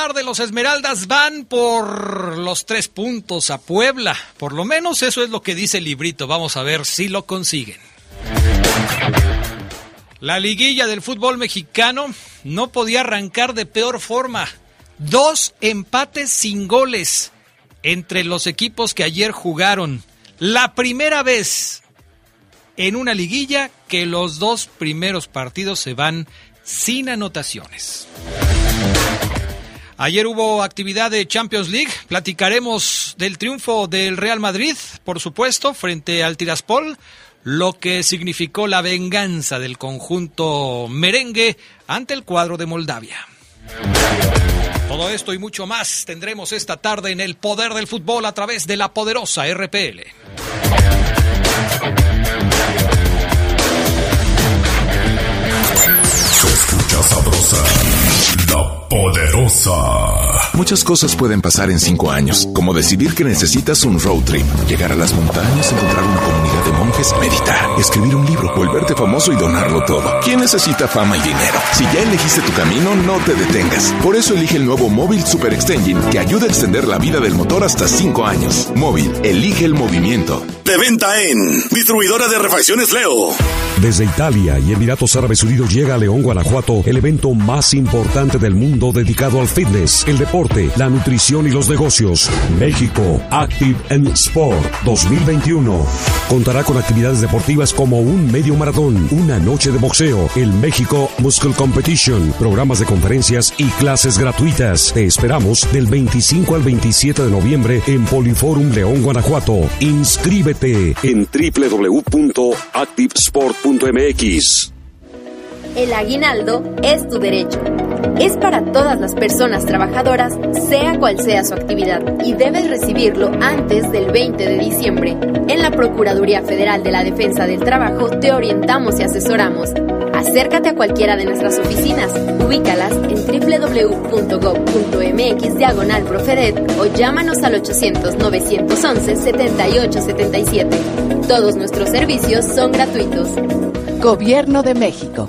Tarde los Esmeraldas van por los tres puntos a Puebla. Por lo menos eso es lo que dice el librito. Vamos a ver si lo consiguen. La liguilla del fútbol mexicano no podía arrancar de peor forma. Dos empates sin goles entre los equipos que ayer jugaron. La primera vez en una liguilla que los dos primeros partidos se van sin anotaciones. Ayer hubo actividad de Champions League. Platicaremos del triunfo del Real Madrid, por supuesto, frente al Tiraspol, lo que significó la venganza del conjunto merengue ante el cuadro de Moldavia. Todo esto y mucho más tendremos esta tarde en el poder del fútbol a través de la poderosa RPL. Se escucha sabrosa, la poderosa. Muchas cosas pueden pasar en cinco años, como decidir que necesitas un road trip, llegar a las montañas, encontrar una comunidad de monjes, meditar, escribir un libro, volverte famoso y donarlo todo. ¿Quién necesita fama y dinero? Si ya elegiste tu camino, no te detengas. Por eso elige el nuevo Móvil Super Extension que ayuda a extender la vida del motor hasta cinco años. Móvil, elige el movimiento. De venta en Distribuidora de Refacciones Leo. Desde Italia y Emiratos Árabes Unidos llega a León, Guanajuato, el evento más importante del mundo dedicado al fitness, el deporte, la nutrición y los negocios. México Active Sport 2021. Contará con actividades deportivas como un medio maratón, una noche de boxeo, el México Muscle Competition, programas de conferencias y clases gratuitas. Te esperamos del 25 al 27 de noviembre en Poliforum León, Guanajuato. Inscríbete en www.activesport.mx. El aguinaldo es tu derecho. Es para todas las personas trabajadoras, sea cual sea su actividad, y debes recibirlo antes del 20 de diciembre. En la Procuraduría Federal de la Defensa del Trabajo te orientamos y asesoramos. Acércate a cualquiera de nuestras oficinas, ubícalas en www.gov.mx diagonal o llámanos al 800-911-7877. Todos nuestros servicios son gratuitos. Gobierno de México.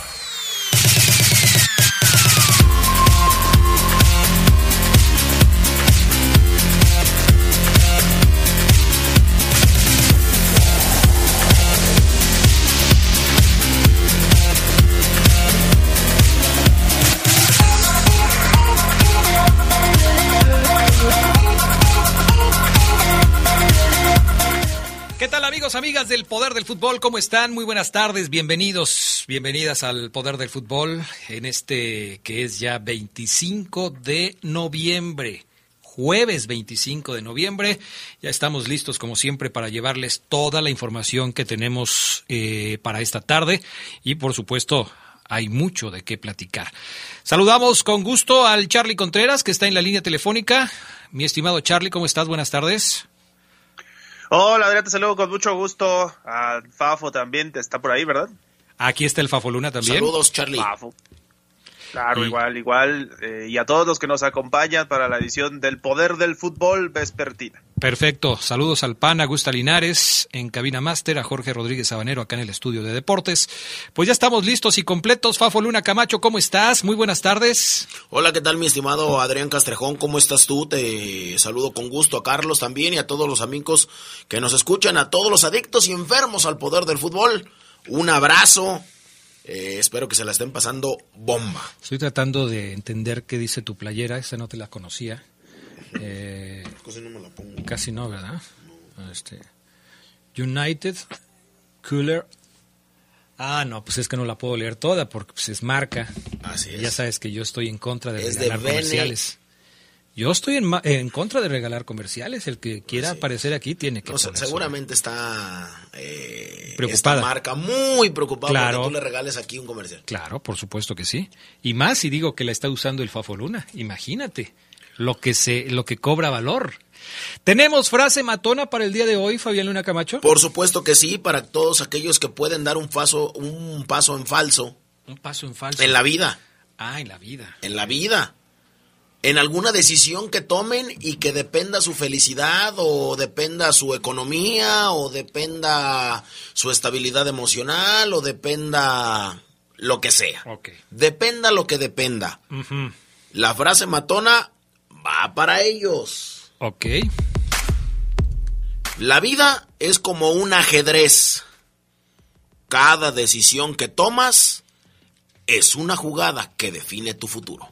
Amigos, amigas del Poder del Fútbol? ¿Cómo están? Muy buenas tardes, bienvenidos, bienvenidas al Poder del Fútbol en este que es ya 25 de noviembre, jueves 25 de noviembre. Ya estamos listos como siempre para llevarles toda la información que tenemos eh, para esta tarde y por supuesto hay mucho de qué platicar. Saludamos con gusto al Charlie Contreras que está en la línea telefónica. Mi estimado Charlie, ¿cómo estás? Buenas tardes. Hola, Adrián, te saludo con mucho gusto. A Fafo también está por ahí, ¿verdad? Aquí está el Fafoluna también. Saludos, Charlie. Fafo. Claro, Y- igual, igual. eh, y a todos los que nos acompañan para la edición del Poder del Fútbol Vespertina. Perfecto. Saludos al PAN, a Gusta Linares, en Cabina Máster, a Jorge Rodríguez Sabanero, acá en el estudio de deportes. Pues ya estamos listos y completos. Fafo Luna Camacho, ¿cómo estás? Muy buenas tardes. Hola, ¿qué tal mi estimado Adrián Castrejón? ¿Cómo estás tú? Te saludo con gusto a Carlos también y a todos los amigos que nos escuchan, a todos los adictos y enfermos al poder del fútbol. Un abrazo. Eh, espero que se la estén pasando bomba. Estoy tratando de entender qué dice tu playera, esa no te la conocía. Eh, Casi no me la pongo. casi no, ¿verdad? Este, United Cooler. Ah, no, pues es que no la puedo leer toda porque pues, es marca. Así es. Ya sabes que yo estoy en contra de Es regalar comerciales. Yo estoy en, ma- en contra de regalar comerciales. El que quiera aparecer aquí tiene que. O sea, seguramente está eh, Preocupada. esta marca muy preocupada Claro. porque tú le regales aquí un comercial. Claro, por supuesto que sí. Y más si digo que la está usando el Fafoluna. Imagínate lo que se, lo que cobra valor. Tenemos frase matona para el día de hoy, Fabián Luna Camacho. Por supuesto que sí, para todos aquellos que pueden dar un paso, un paso en falso Un paso en falso. en la vida, Ah, en la vida. en la vida. En alguna decisión que tomen y que dependa su felicidad o dependa su economía o dependa su estabilidad emocional o dependa lo que sea. Dependa lo que dependa. La frase matona va para ellos. Ok. La vida es como un ajedrez. Cada decisión que tomas es una jugada que define tu futuro.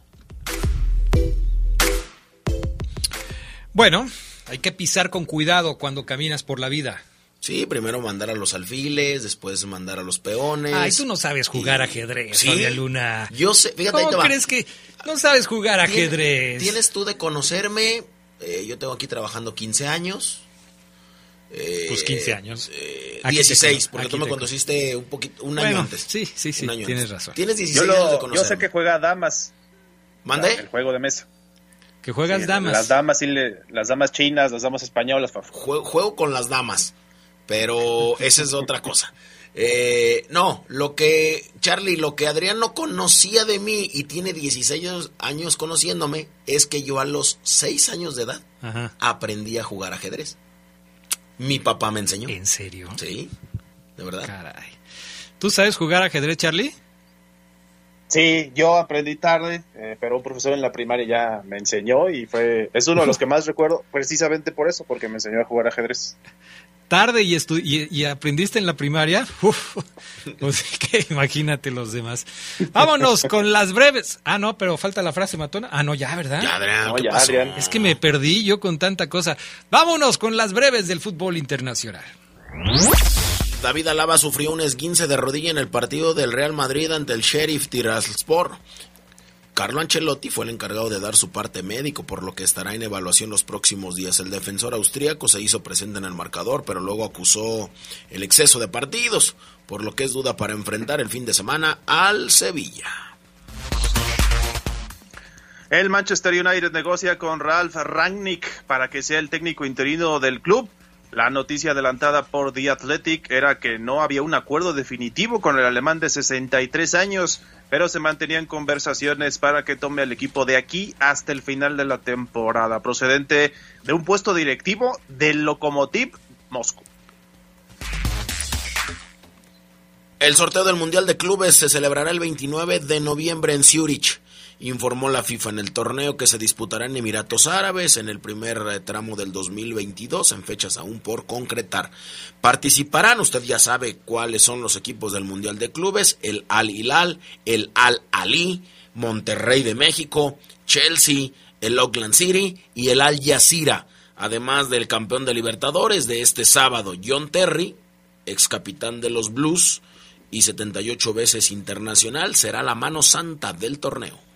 Bueno, hay que pisar con cuidado cuando caminas por la vida. Sí, primero mandar a los alfiles, después mandar a los peones. Ay, tú no sabes jugar Y- ajedrez, Sí. Fabián Luna. Yo sé, fíjate, ahí ¿Cómo te va. crees que no sabes jugar ajedrez? Tienes tú de conocerme. eh, yo tengo aquí trabajando 15 años. Eh, Pues 15 años. eh, Aquí te 16, conozco, porque aquí tú me te conociste un poquito, un Bueno, año antes. sí, sí, sí, Un año tienes antes. razón. Tienes Yo, 16 años de conocerme. yo sé que juega damas. ¿Mande? El juego de mesa. Que juegas Sí, damas. Las damas, sí las damas chinas, las damas españolas. Juego, juego con las damas, pero esa es otra cosa. Eh, no, lo que, Charlie, lo que Adrián no conocía de mí y tiene 16 años, años conociéndome es que yo a los 6 años de edad Ajá. aprendí a jugar ajedrez. Mi papá me enseñó. ¿En serio? Sí, de verdad. Caray. ¿Tú sabes jugar ajedrez, Charlie? Sí, yo aprendí tarde, eh, pero un profesor en la primaria ya me enseñó y fue es uno de los que más recuerdo precisamente por eso, porque me enseñó a jugar ajedrez. Tarde y, estu- y, y aprendiste en la primaria. Uf, pues que imagínate los demás. Vámonos con las breves. Ah, no, pero falta la frase matona. Ah, no, ya, ¿verdad? Ya, Adrián, No, ¿qué ya, pasó? Adrián. Es que me perdí yo con tanta cosa. Vámonos con las breves del fútbol internacional. David Alaba sufrió un esguince de rodilla en el partido del Real Madrid ante el Sheriff Tiraspol. Carlo Ancelotti fue el encargado de dar su parte médico, por lo que estará en evaluación los próximos días. El defensor austríaco se hizo presente en el marcador, pero luego acusó el exceso de partidos, por lo que es duda para enfrentar el fin de semana al Sevilla. El Manchester United negocia con Ralph Rangnick para que sea el técnico interino del club. La noticia adelantada por The Athletic era que no había un acuerdo definitivo con el alemán de 63 años, pero se mantenían conversaciones para que tome al equipo de aquí hasta el final de la temporada, procedente de un puesto directivo del Lokomotiv Moscú. El sorteo del Mundial de Clubes se celebrará el 29 de noviembre en Zurich, informó la FIFA en el torneo que se disputará en Emiratos Árabes en el primer eh, tramo del 2022 en fechas aún por concretar. Participarán, usted ya sabe cuáles son los equipos del Mundial de Clubes, el Al Hilal, el Al Ali, Monterrey de México, Chelsea, el Oakland City y el Al Jazeera, además del campeón de Libertadores de este sábado, John Terry, ex capitán de los Blues y 78 veces internacional, será la mano santa del torneo.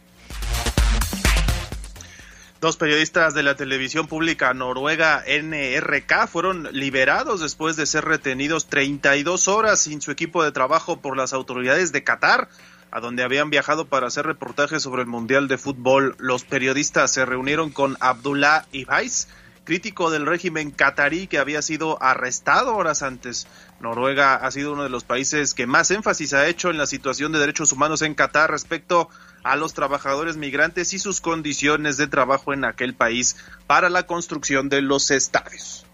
Dos periodistas de la televisión pública noruega NRK fueron liberados después de ser retenidos 32 horas sin su equipo de trabajo por las autoridades de Qatar, a donde habían viajado para hacer reportajes sobre el Mundial de Fútbol. Los periodistas se reunieron con Abdullah Ibais, crítico del régimen qatarí que había sido arrestado horas antes. Noruega ha sido uno de los países que más énfasis ha hecho en la situación de derechos humanos en Qatar respecto a los trabajadores migrantes y sus condiciones de trabajo en aquel país para la construcción de los estadios.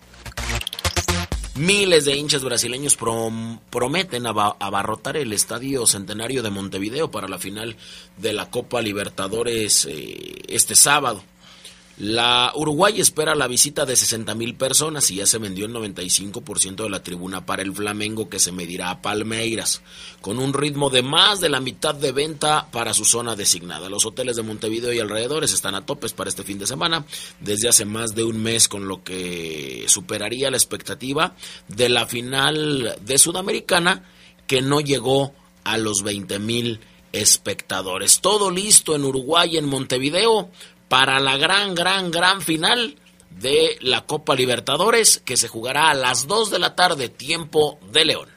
Miles de hinchas brasileños prom- prometen aba- abarrotar el Estadio Centenario de Montevideo para la final de la Copa Libertadores eh, este sábado. La Uruguay espera la visita de 60 mil personas y ya se vendió el 95% de la tribuna para el Flamengo que se medirá a Palmeiras, con un ritmo de más de la mitad de venta para su zona designada. Los hoteles de Montevideo y alrededores están a topes para este fin de semana desde hace más de un mes, con lo que superaría la expectativa de la final de Sudamericana que no llegó a los 20 mil espectadores. Todo listo en Uruguay, en Montevideo, para la gran, gran, gran final de la Copa Libertadores que se jugará a las 2 de la tarde, tiempo de León.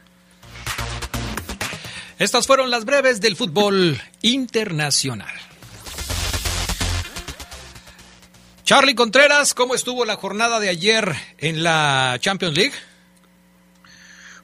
Estas fueron las breves del fútbol internacional. Charlie Contreras, ¿cómo estuvo la jornada de ayer en la Champions League?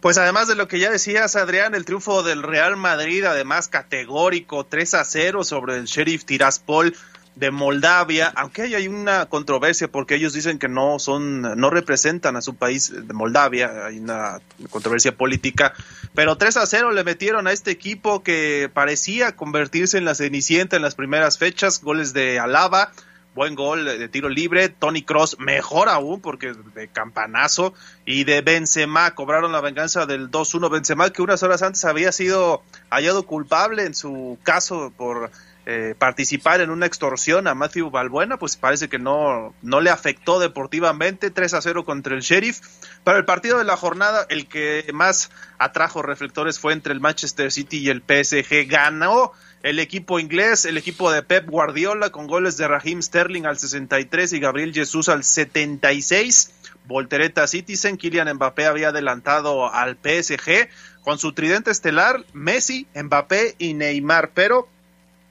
Pues además de lo que ya decías, Adrián, el triunfo del Real Madrid, además categórico, 3 a 0 sobre el Sheriff Tiraspol de Moldavia, aunque hay una controversia porque ellos dicen que no son, no representan a su país de Moldavia, hay una controversia política, pero 3 a 0 le metieron a este equipo que parecía convertirse en la cenicienta en las primeras fechas, goles de Alaba, buen gol de tiro libre, Tony Cross mejor aún porque de campanazo y de Benzema cobraron la venganza del 2-1 Benzema que unas horas antes había sido hallado culpable en su caso por eh, participar en una extorsión a Matthew Balbuena, pues parece que no, no le afectó deportivamente, 3 a 0 contra el Sheriff. Pero el partido de la jornada, el que más atrajo reflectores fue entre el Manchester City y el PSG. Ganó el equipo inglés, el equipo de Pep Guardiola, con goles de Raheem Sterling al 63 y Gabriel Jesús al 76. Voltereta Citizen, Kylian Mbappé había adelantado al PSG con su tridente estelar, Messi, Mbappé y Neymar, pero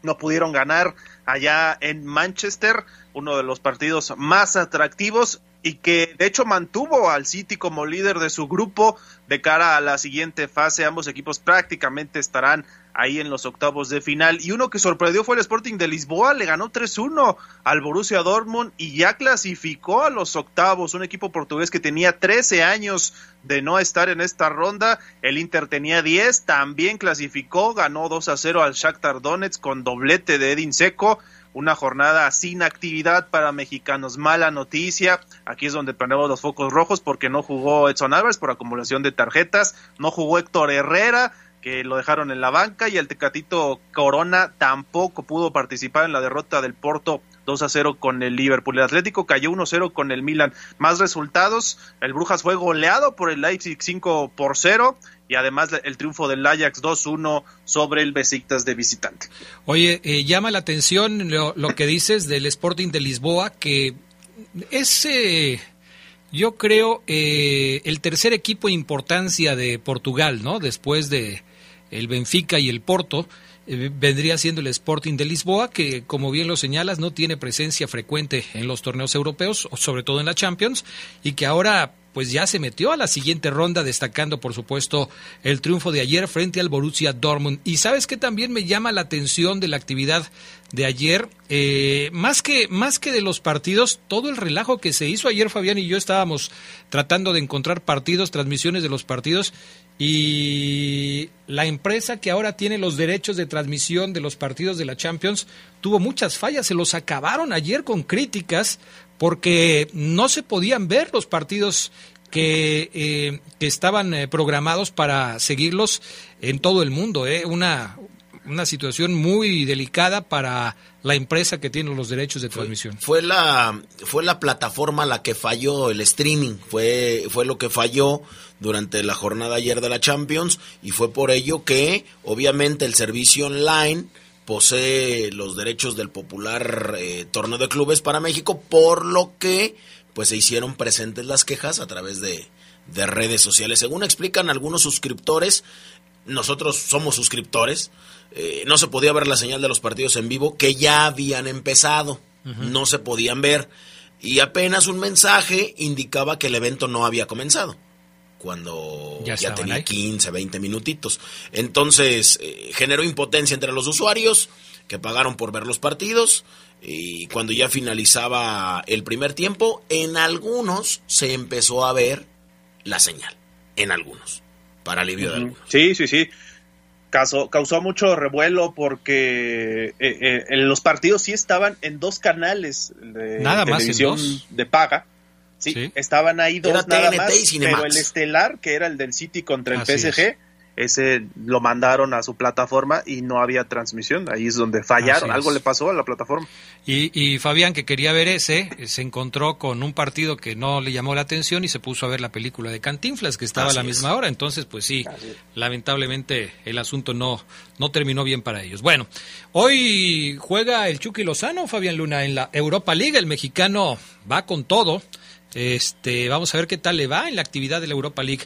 no pudieron ganar allá en Manchester, uno de los partidos más atractivos y que de hecho mantuvo al City como líder de su grupo de cara a la siguiente fase. Ambos equipos prácticamente estarán ahí en los octavos de final. Y uno que sorprendió fue el Sporting de Lisboa, le ganó 3-1 al Borussia Dortmund y ya clasificó a los octavos. Un equipo portugués que tenía 13 años de no estar en esta ronda. El Inter tenía 10, también clasificó, ganó 2 0 al Shakhtar Donetsk con doblete de Edin Seco una jornada sin actividad para mexicanos. Mala noticia, aquí es donde ponemos los focos rojos porque no jugó Edson Álvarez por acumulación de tarjetas, no jugó Héctor Herrera, que lo dejaron en la banca y el Tecatito Corona tampoco pudo participar en la derrota del Porto 2 a 0 con el Liverpool. El Atlético cayó 1 0 con el Milan. Más resultados, el Brujas fue goleado por el Leipzig 5 por 0 y además el triunfo del Ajax 2-1 sobre el Besiktas de visitante. Oye, eh, llama la atención lo, que dices del Sporting de Lisboa, que es, eh, yo creo, eh, el tercer equipo de importancia de Portugal, ¿no? Después de el Benfica y el Porto. vendría siendo el Sporting de Lisboa, que como bien lo señalas, no tiene presencia frecuente en los torneos europeos, sobre todo en la Champions, y que ahora pues ya se metió a la siguiente ronda, destacando por supuesto el triunfo de ayer frente al Borussia Dortmund. Y sabes que también me llama la atención de la actividad de ayer, eh, más que más que de los partidos, todo el relajo que se hizo ayer, Fabián y yo estábamos tratando de encontrar partidos, transmisiones de los partidos y la empresa que ahora tiene los derechos de transmisión de los partidos de la Champions tuvo muchas fallas, se los acabaron ayer con críticas porque no se podían ver los partidos que, eh, que estaban eh, programados para seguirlos en todo el mundo. Eh. Una, una situación muy delicada para la empresa que tiene los derechos de transmisión. Fue, la fue la plataforma la que falló el streaming, fue fue lo que falló durante la jornada ayer de la Champions y fue por ello que obviamente el servicio online posee los derechos del popular eh, torneo de clubes para México, por lo que pues se hicieron presentes las quejas a través de, de redes sociales. Según explican algunos suscriptores, nosotros somos suscriptores, eh, no se podía ver la señal de los partidos en vivo que ya habían empezado, no se podían ver y apenas un mensaje indicaba que el evento no había comenzado cuando ya, tenía 15, 20 minutitos. Entonces eh, generó impotencia entre los usuarios que pagaron por ver los partidos y cuando ya finalizaba el primer tiempo, en algunos se empezó a ver la señal, en algunos, para alivio de algunos. Sí, sí, sí. Causó, causó mucho revuelo porque eh, eh, los partidos sí estaban en dos canales de Nada televisión de paga. Sí, estaban ahí dos nada más, pero el estelar, que era el del City contra el PSG, ese lo mandaron a su plataforma y no había transmisión. Ahí es donde fallaron. Algo le pasó a la plataforma. Y, y, Fabián, que quería ver ese, se encontró con un partido que no le llamó la atención y se puso a ver la película de Cantinflas, que estaba a la misma hora. Entonces, pues sí, lamentablemente el asunto no, no terminó bien para ellos. Bueno, hoy juega el Chucky Lozano, Fabián Luna, en la Europa League. El mexicano va con todo. Este, vamos a ver qué tal le va en la actividad de la Europa League.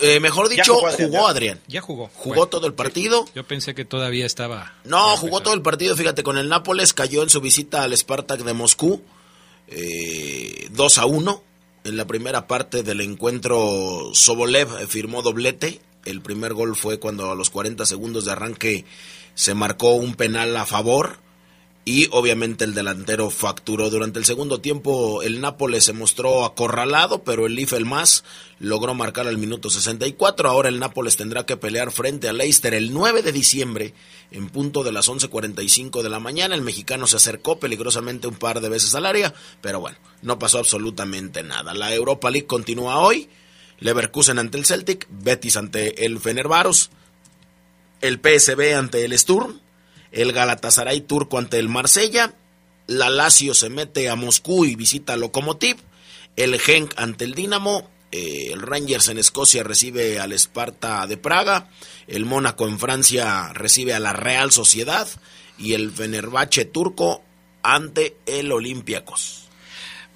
Eh, mejor dicho, jugó, Adrián. Ya jugó. Jugó todo el partido. Yo pensé que todavía estaba. No, jugó todo el partido. Fíjate, con el Nápoles cayó en su visita al Spartak de Moscú. Eh, 2 a 1. En la primera parte del encuentro, Sobolev firmó doblete. El primer gol fue cuando a los 40 segundos de arranque se marcó un penal a favor y obviamente el delantero facturó. Durante el segundo tiempo el Nápoles se mostró acorralado, pero el Leaf el más logró marcar al minuto 64. Ahora el Nápoles tendrá que pelear frente a Leicester el 9 de diciembre en punto de las 11:45 de la mañana. El mexicano se acercó peligrosamente un par de veces al área, pero bueno, no pasó absolutamente nada. La Europa League continúa hoy. Leverkusen ante el Celtic, Betis ante el Fenerbahce, el PSV ante el Sturm, el Galatasaray turco ante el Marsella, la Lazio se mete a Moscú y visita Lokomotiv, el Genk ante el Dinamo, eh, el Rangers en Escocia recibe al Sparta de Praga, el Mónaco en Francia recibe a la Real Sociedad y el Fenerbahce turco ante el Olympiacos.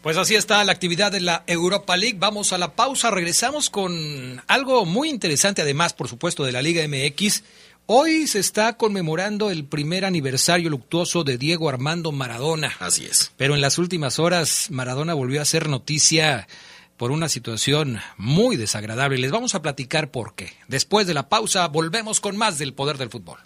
Pues así está la actividad de la Europa League. Vamos a la pausa, regresamos con algo muy interesante, además, por supuesto, de la Liga MX. Hoy se está conmemorando el primer aniversario luctuoso de Diego Armando Maradona. Así es. Pero en las últimas horas Maradona volvió a ser noticia por una situación muy desagradable. Les vamos a platicar por qué. Después de la pausa volvemos con más del poder del fútbol.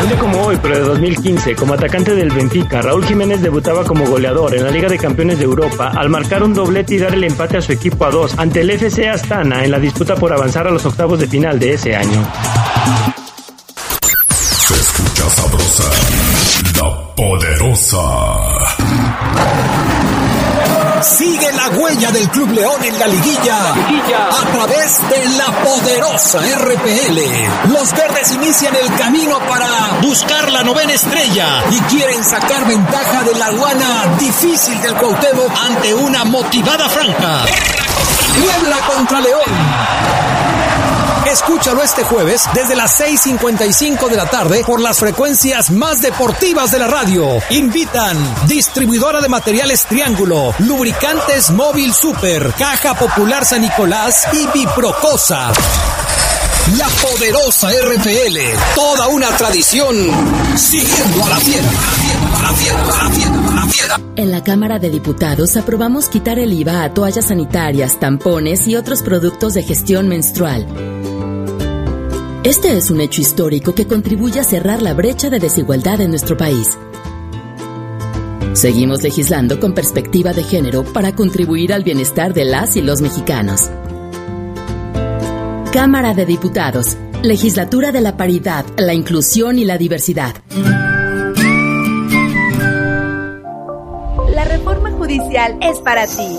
Un día como hoy, pero de 2015, como atacante del Benfica, Raúl Jiménez debutaba como goleador en la Liga de Campeones de Europa al marcar un doblete y dar el empate a su equipo a dos ante el FC Astana en la disputa por avanzar a los octavos de final de ese año. Se escucha sabrosa, la poderosa. Sigue la huella del Club León en la liguilla, a través de la poderosa RPL. Los verdes inician el camino para buscar la novena estrella y quieren sacar ventaja de la aduana difícil del Cuauhtémoc ante una motivada franja. Puebla contra León. Escúchalo este jueves desde las 6.55 de la tarde por las frecuencias más deportivas de la radio. Invitan distribuidora de materiales Triángulo, lubricantes Móvil Super, Caja Popular San Nicolás y Biprocosa. La poderosa RPL, toda una tradición, siguiendo a la fiera. En la Cámara de Diputados aprobamos quitar el IVA a toallas sanitarias, tampones y otros productos de gestión menstrual. Este es un hecho histórico que contribuye a cerrar la brecha de desigualdad en nuestro país. Seguimos legislando con perspectiva de género para contribuir al bienestar de las y los mexicanos. Cámara de Diputados, Legislatura de la Paridad, la Inclusión y la Diversidad. La reforma judicial es para ti.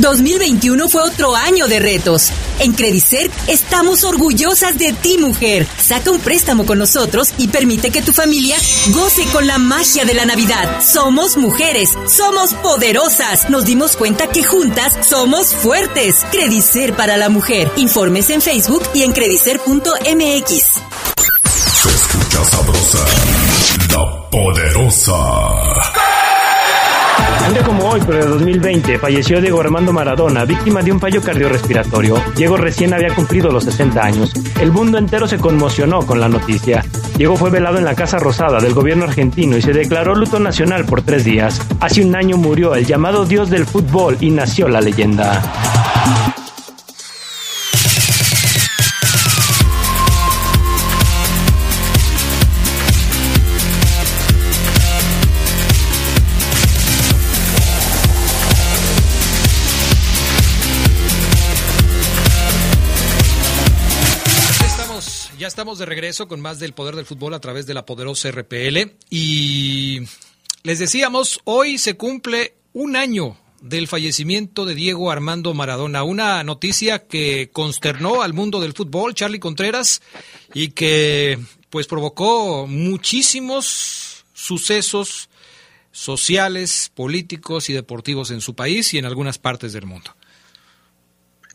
2021 fue otro año de retos. En Credicer estamos orgullosas de ti, mujer. Saca un préstamo con nosotros y permite que tu familia goce con la magia de la Navidad. Somos mujeres, somos poderosas. Nos dimos cuenta que juntas somos fuertes. Credicer para la mujer. Informes en Facebook y en credicer.mx. Se escucha sabrosa, la poderosa. Como hoy, pero de 2020, falleció Diego Armando Maradona, víctima de un fallo cardiorrespiratorio. Diego recién había cumplido los 60 años. El mundo entero se conmocionó con la noticia. Diego fue velado en la Casa Rosada del gobierno argentino y se declaró luto nacional por tres días. Hace un año murió el llamado dios del fútbol y nació la leyenda. Estamos de regreso con más del poder del fútbol a través de la poderosa RPL. Y les decíamos, hoy se cumple un año del fallecimiento de Diego Armando Maradona. Una noticia que consternó al mundo del fútbol, Charlie Contreras, y que pues provocó muchísimos sucesos sociales, políticos y deportivos en su país y en algunas partes del mundo.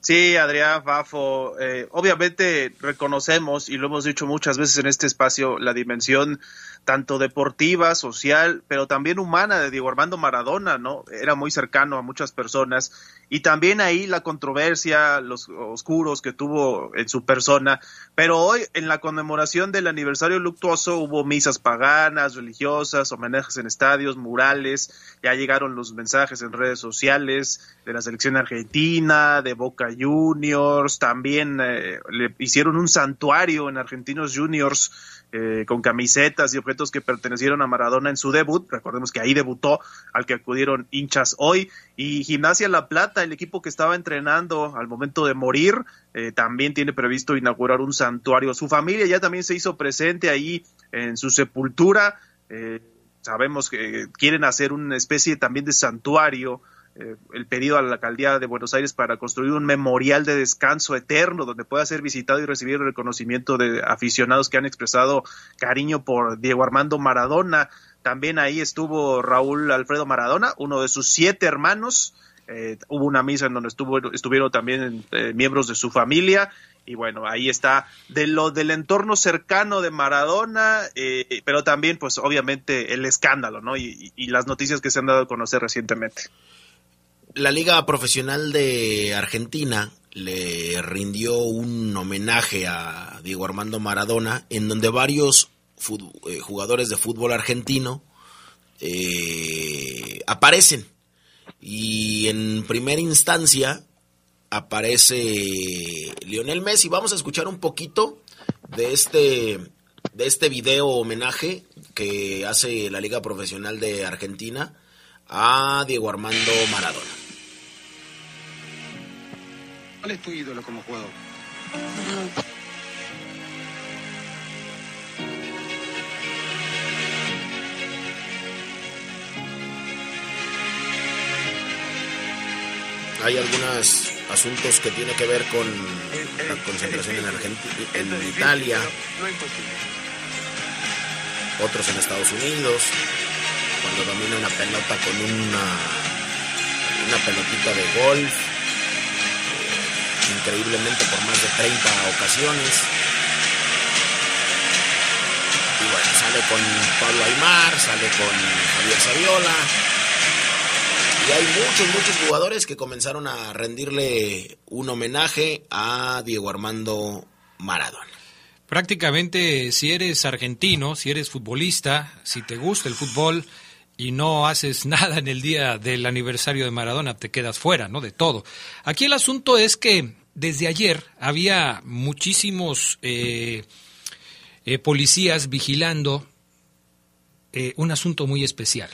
Sí, Adrián Fafo, eh, obviamente reconocemos y lo hemos dicho muchas veces en este espacio la dimensión tanto deportiva, social, pero también humana de Diego Armando Maradona, ¿no? Era muy cercano a muchas personas. Y también ahí la controversia, los oscuros que tuvo en su persona, pero hoy en la conmemoración del aniversario luctuoso hubo misas paganas, religiosas, homenajes en estadios, murales, ya llegaron los mensajes en redes sociales de la selección argentina, de Boca Juniors, también eh, le hicieron un santuario en Argentinos Juniors eh, con camisetas y que pertenecieron a Maradona en su debut. Recordemos que ahí debutó, al que acudieron hinchas hoy. Y Gimnasia La Plata, el equipo que estaba entrenando al momento de morir, eh, también tiene previsto inaugurar un santuario. Su familia ya también se hizo presente ahí en su sepultura. Eh, sabemos que quieren hacer una especie también de santuario eh, el pedido a la alcaldía de Buenos Aires para construir un memorial de descanso eterno donde pueda ser visitado y recibir el reconocimiento de aficionados que han expresado cariño por Diego Armando Maradona. También ahí estuvo Raúl Alfredo Maradona, uno de sus siete hermanos. Eh, hubo una misa en donde estuvo, estuvieron también eh, miembros de su familia y bueno, ahí está de lo del entorno cercano de Maradona, pero también pues obviamente el escándalo, ¿no? Y, las noticias que se han dado a conocer recientemente la Liga Profesional de Argentina le rindió un homenaje a Diego Armando Maradona, en donde varios eh, jugadores de fútbol argentino eh, aparecen. Y en primera instancia aparece Lionel Messi. Vamos a escuchar un poquito de este, de este video homenaje que hace la Liga Profesional de Argentina a Diego Armando Maradona. ¿Cuál es tu ídolo como jugador? Hay algunos asuntos que tienen que ver con la concentración en Argentina, en Italia, otros en Estados Unidos, cuando domina una pelota con una, una pelotita de golf increíblemente por más de 30 ocasiones. Y bueno, sale con Pablo Aymar, sale con Javier Saviola. Y hay muchos, muchos jugadores que comenzaron a rendirle un homenaje a Diego Armando Maradona. Prácticamente si eres argentino, si eres futbolista, si te gusta el fútbol, y no haces nada en el día del aniversario de Maradona, te quedas fuera, ¿no? De todo. Aquí el asunto es que desde ayer había muchísimos eh, eh, policías vigilando eh, un asunto muy especial.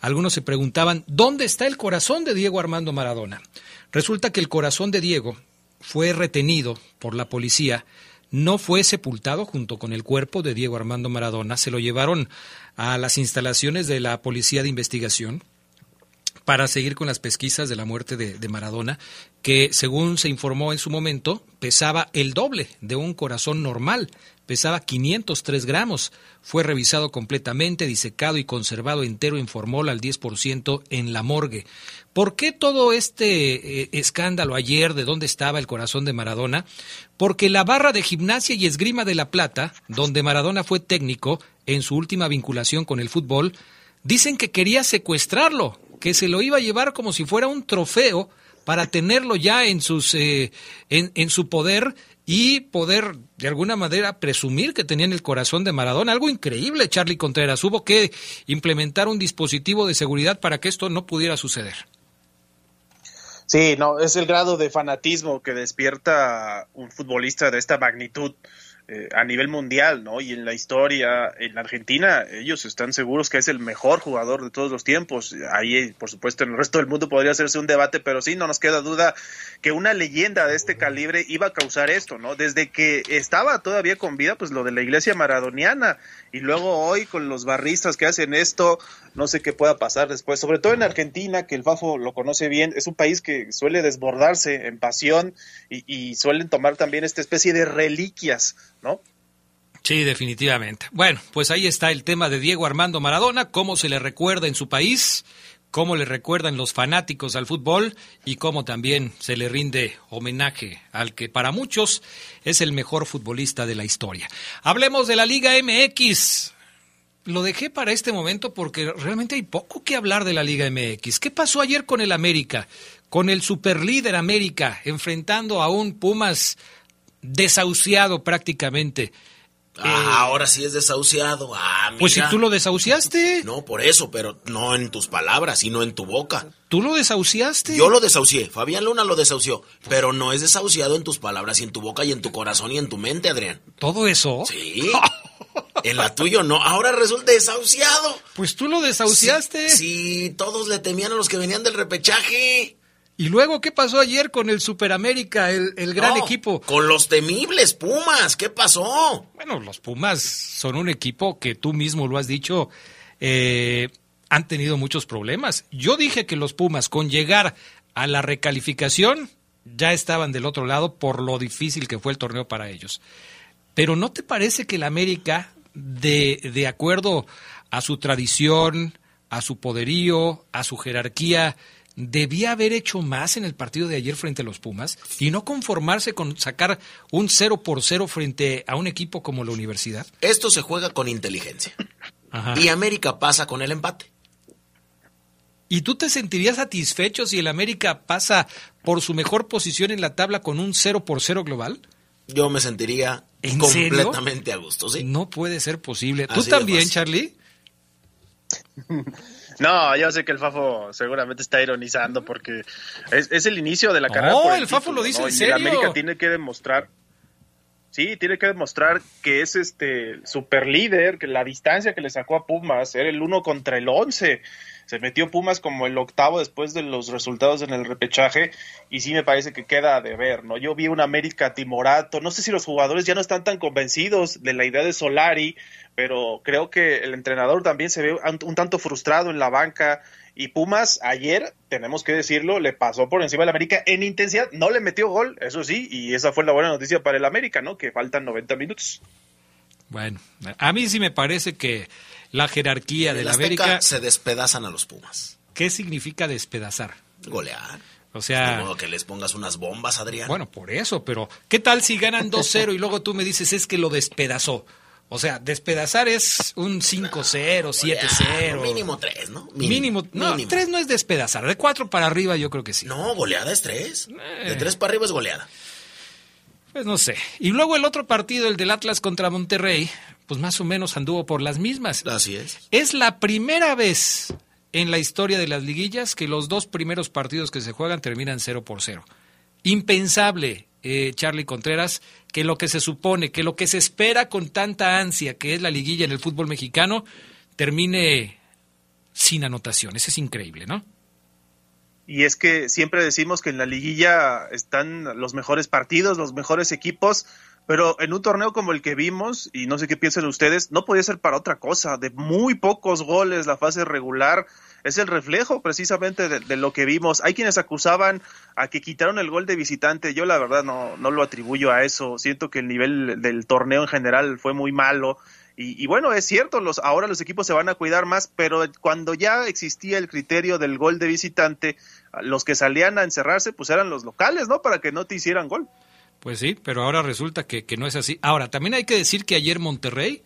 Algunos se preguntaban, ¿dónde está el corazón de Diego Armando Maradona? Resulta que el corazón de Diego fue retenido por la policía, no fue sepultado junto con el cuerpo de Diego Armando Maradona, se lo llevaron a las instalaciones de la Policía de Investigación para seguir con las pesquisas de la muerte de, Maradona, que según se informó en su momento, pesaba el doble de un corazón normal, pesaba 503 gramos. Fue revisado completamente, disecado y conservado entero en formol al 10% en la morgue. ¿Por qué todo este eh, escándalo ayer de dónde estaba el corazón de Maradona? Porque la barra de gimnasia y esgrima de La Plata, donde Maradona fue técnico en su última vinculación con el fútbol, dicen que quería secuestrarlo, que se lo iba a llevar como si fuera un trofeo para tenerlo ya en, sus, eh, en, en, su poder y poder de alguna manera presumir que tenían el corazón de Maradona. Algo increíble, Charlie Contreras. Hubo que implementar un dispositivo de seguridad para que esto no pudiera suceder. Sí, no, es el grado de fanatismo que despierta un futbolista de esta magnitud eh, a nivel mundial, ¿no? Y en la historia, en Argentina, ellos están seguros que es el mejor jugador de todos los tiempos. Ahí, por supuesto, en el resto del mundo podría hacerse un debate, pero sí, no nos queda duda que una leyenda de este calibre iba a causar esto, ¿no? Desde que estaba todavía con vida, pues lo de la iglesia maradoniana, y luego hoy con los barristas que hacen esto, no sé qué pueda pasar después, sobre todo en Argentina, que el Fafo lo conoce bien, es un país que suele desbordarse en pasión y, y suelen tomar también esta especie de reliquias Sí, definitivamente. Bueno, pues ahí está el tema de Diego Armando Maradona, cómo se le recuerda en su país, cómo le recuerdan los fanáticos al fútbol y cómo también se le rinde homenaje al que para muchos es el mejor futbolista de la historia. Hablemos de la Liga MX. Lo dejé para este momento porque realmente hay poco que hablar de la Liga MX. ¿Qué pasó ayer con el América? Con el superlíder América enfrentando a un Pumas desahuciado prácticamente. Ah, eh, ahora sí es desahuciado. Ah, Pues si tú lo desahuciaste. No, por eso, pero no en tus palabras, sino en tu boca. ¿Tú lo desahuciaste? Yo lo desahucié. Fabián Luna lo desahució. Pero no es desahuciado en tus palabras y en tu boca y en tu corazón y en tu mente, Adrián. ¿Todo eso? Sí. en la tuya no. Ahora resulta desahuciado. Pues tú lo desahuciaste. Sí, sí, todos le temían a los que venían del repechaje. Y luego, ¿qué pasó ayer con el Superamérica, el, el gran equipo? Con los temibles Pumas, ¿qué pasó? Bueno, los Pumas son un equipo que tú mismo lo has dicho, eh, han tenido muchos problemas. Yo dije que los Pumas, con llegar a la recalificación, ya estaban del otro lado por lo difícil que fue el torneo para ellos. Pero ¿no te parece que el América, de, de acuerdo a su tradición, a su poderío, a su jerarquía, debía haber hecho más en el partido de ayer frente a los Pumas y no conformarse con sacar un 0 por 0 frente a un equipo como la Universidad? Esto se juega con inteligencia. Y América pasa con el empate. ¿Y tú te sentirías satisfecho si el América pasa por su mejor posición en la tabla con un 0 por 0 global? Yo me sentiría completamente a gusto, ¿sí? No puede ser posible. ¿Tú también, Charlie? No, yo sé que el Fafo seguramente está ironizando porque es, el inicio de la carrera. No, el, Fafo lo dice en serio. Y América tiene que demostrar, sí, tiene que demostrar que es este super líder, que la distancia que le sacó a Pumas era el uno contra el once se metió Pumas como el octavo después de los resultados en el repechaje y sí me parece que queda de ver, ¿no? Yo vi un América timorato, no sé si los jugadores ya no están tan convencidos de la idea de Solari, pero creo que el entrenador también se ve un tanto frustrado en la banca y Pumas ayer, tenemos que decirlo, le pasó por encima del América en intensidad, no le metió gol, eso sí, y esa fue la buena noticia para el América, ¿no? Que faltan 90 minutos. Bueno, a mí sí me parece que la jerarquía de la América. Se despedazan a los Pumas. ¿Qué significa despedazar? Golear. O sea. Modo que les pongas unas bombas, Adrián. Bueno, por eso, pero ¿qué tal si ganan 2-0 y luego tú me dices es que lo despedazó? O sea, despedazar es un 5-0, 7-0. Mínimo 3, ¿no? Mínimo. no, 3 no es despedazar. De 4 para arriba yo creo que sí. No, goleada es 3. De 3 para arriba es goleada. Pues no sé. Y luego el otro partido, el del Atlas contra Monterrey, pues más o menos anduvo por las mismas. Así es. Es la primera vez en la historia de las liguillas que los dos primeros partidos que se juegan terminan 0 por 0. Impensable, eh, Charlie Contreras, que lo que se supone, que lo que se espera con tanta ansia, que es la liguilla en el fútbol mexicano, termine sin anotaciones. Es increíble, ¿no? Y es que siempre decimos que en la liguilla están los mejores partidos, los mejores equipos, pero en un torneo como el que vimos, y no sé qué piensan ustedes, no podía ser para otra cosa. De muy pocos goles la fase regular es el reflejo precisamente de, lo que vimos. Hay quienes acusaban a que quitaron el gol de visitante. Yo la verdad no, no lo atribuyo a eso. Siento que el nivel del torneo en general fue muy malo. Y, y, bueno, es cierto, los, ahora los equipos se van a cuidar más, pero cuando ya existía el criterio del gol de visitante, los que salían a encerrarse, pues eran los locales, ¿no? Para que no te hicieran gol. Pues sí, pero ahora resulta que, que no es así. Ahora, también hay que decir que ayer Monterrey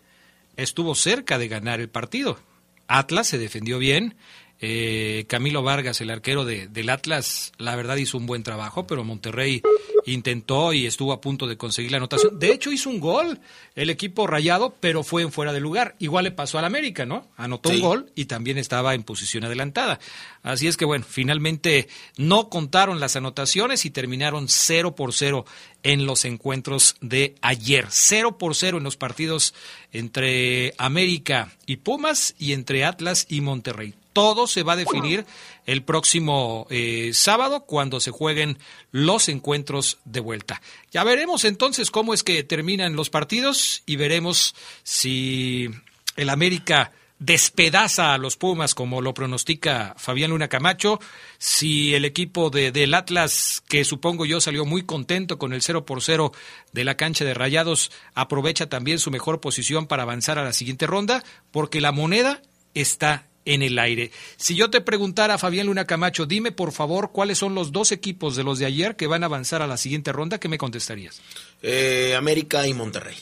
estuvo cerca de ganar el partido. Atlas se defendió bien, Eh, Camilo Vargas, el arquero de, del Atlas, la verdad hizo un buen trabajo, pero Monterrey intentó y estuvo a punto de conseguir la anotación. De hecho, hizo un gol el equipo rayado, pero fue en fuera de lugar. Igual le pasó al América, ¿no? Anotó un gol y también estaba en posición adelantada. Así es que, bueno, finalmente no contaron las anotaciones y terminaron 0 por 0 en los encuentros de ayer. 0 por 0 en los partidos entre América y Pumas y entre Atlas y Monterrey. Todo se va a definir el próximo eh, sábado cuando se jueguen los encuentros de vuelta. Ya veremos entonces cómo es que terminan los partidos y veremos si el América despedaza a los Pumas como lo pronostica Fabián Luna Camacho, si el equipo de, del Atlas, que supongo yo salió muy contento con el 0 por 0 de la cancha de Rayados, aprovecha también su mejor posición para avanzar a la siguiente ronda, porque la moneda está en el aire. Si yo te preguntara, Fabián Luna Camacho, dime por favor cuáles son los dos equipos de los de ayer que van a avanzar a la siguiente ronda, ¿qué me contestarías? Eh, América y Monterrey.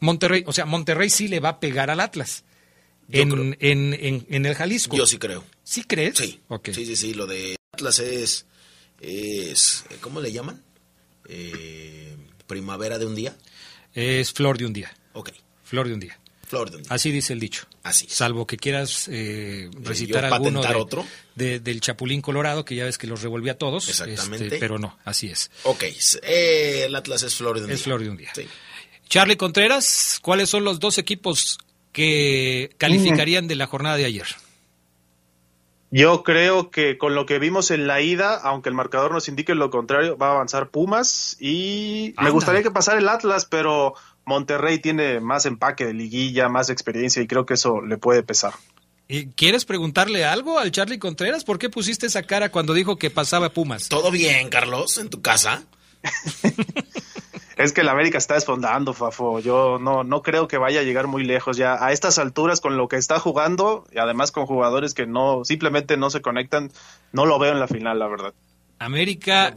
Monterrey, o sea, Monterrey sí le va a pegar al Atlas. En, en, en, el Jalisco. Yo sí creo. ¿Sí crees? Sí. Sí, sí, sí. Lo de Atlas es, es ¿cómo le llaman? Eh, primavera de un día. Es flor de un día. Ok. Flor de un día. Flor de un día. Así dice el dicho. Así. Salvo que quieras eh, recitar alguno de, otro? del Chapulín Colorado, que ya ves que los revolvía a todos. Exactamente. Este, pero no, así es. Ok. Eh, el Atlas es flor de un día. Es flor de un día. Sí. Charlie Contreras, ¿cuáles son los dos equipos que calificarían de la jornada de ayer? Yo creo que con lo que vimos en la ida, aunque el marcador nos indique lo contrario, va a avanzar Pumas y me gustaría que pasara el Atlas, pero Monterrey tiene más empaque de liguilla, más experiencia y creo que eso le puede pesar. ¿Quieres preguntarle algo al Charlie Contreras? ¿Por qué pusiste esa cara cuando dijo que pasaba Pumas? ¿Todo bien, Carlos, en tu casa? Es que el América está desfondando, Fafo. Yo no, no creo que vaya a llegar muy lejos ya. A estas alturas, con lo que está jugando, y además con jugadores que no, simplemente no se conectan, no lo veo en la final, la verdad. América.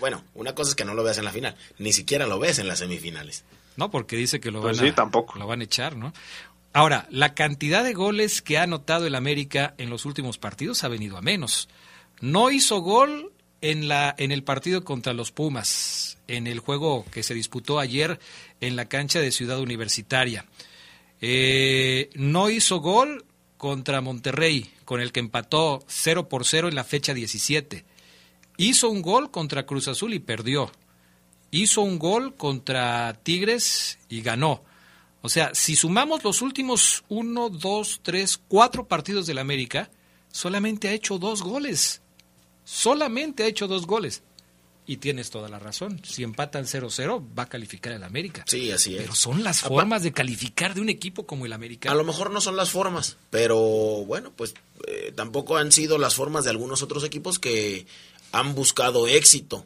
bueno, una cosa es que no lo veas en la final, ni siquiera lo ves en las semifinales. No, porque dice que lo Pues van sí, a, tampoco. lo van a echar, ¿no? Ahora, la cantidad de goles que ha anotado el América en los últimos partidos ha venido a menos. No hizo gol en la en el partido contra los Pumas, en el juego que se disputó ayer en la cancha de Ciudad Universitaria. Eh, no hizo gol contra Monterrey, con el que empató 0 por 0 en la fecha 17. Hizo un gol contra Cruz Azul y perdió. Hizo un gol contra Tigres y ganó. O sea, si sumamos los últimos uno, dos, tres, cuatro partidos del América, solamente ha hecho dos goles. Solamente ha hecho dos goles. Y tienes toda la razón. Si empatan 0-0, va a calificar el América. Sí, así es. Pero son las formas de calificar de un equipo como el América. A lo mejor no son las formas, pero bueno, pues eh, tampoco han sido las formas de algunos otros equipos que han buscado éxito.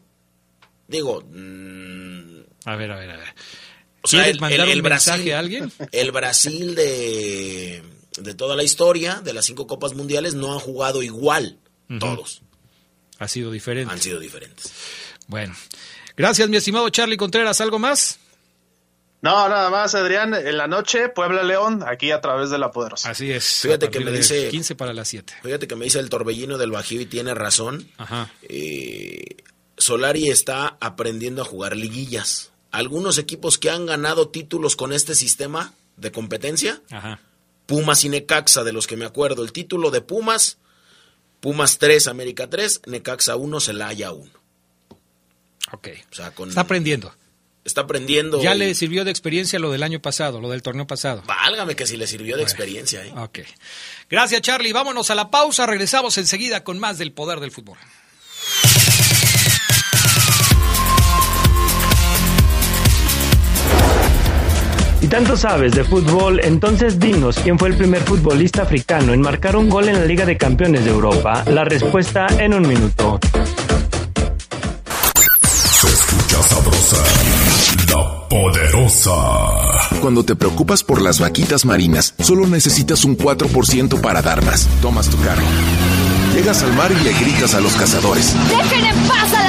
Digo, mmm, a ver, a ver, a ver. O sea, ¿Quieres el, mandar el- el un Brasil, mensaje a alguien? El Brasil de, de toda la historia, de las cinco copas mundiales, no han jugado igual. Todos Ha sido diferente. han sido diferentes. Bueno. Gracias, mi estimado Charlie Contreras. ¿Algo más? No, nada más, Adrián. En la noche, Puebla-León, aquí a través de la Poderosa. Así es. Fíjate que me dice- 15 para las 7. Fíjate que me dice el torbellino del Bajío y tiene razón. Ajá. Eh, Solari está aprendiendo a jugar liguillas. Algunos equipos que han ganado títulos con este sistema de competencia, Ajá. Pumas y Necaxa, de los que me acuerdo. El título de Pumas, Pumas 3, América 3, Necaxa 1, Celaya 1. Ok. O sea, con, Está aprendiendo. está aprendiendo. Ya y- le sirvió de experiencia lo del año pasado, lo del torneo pasado. Válgame que si le sirvió de experiencia. ¿eh? Ok. Gracias, Charlie. Vámonos a la pausa. Regresamos enseguida con más del poder del fútbol. Si tanto sabes de fútbol, entonces dinos quién fue el primer futbolista africano en marcar un gol en la Liga de Campeones de Europa. La respuesta en un minuto. Se escucha sabrosa, la poderosa. Cuando te preocupas por las vaquitas marinas, solo necesitas un 4% para dar más. Tomas tu carro. Llegas al mar y le gritas a los cazadores. ¡Dejen en paz a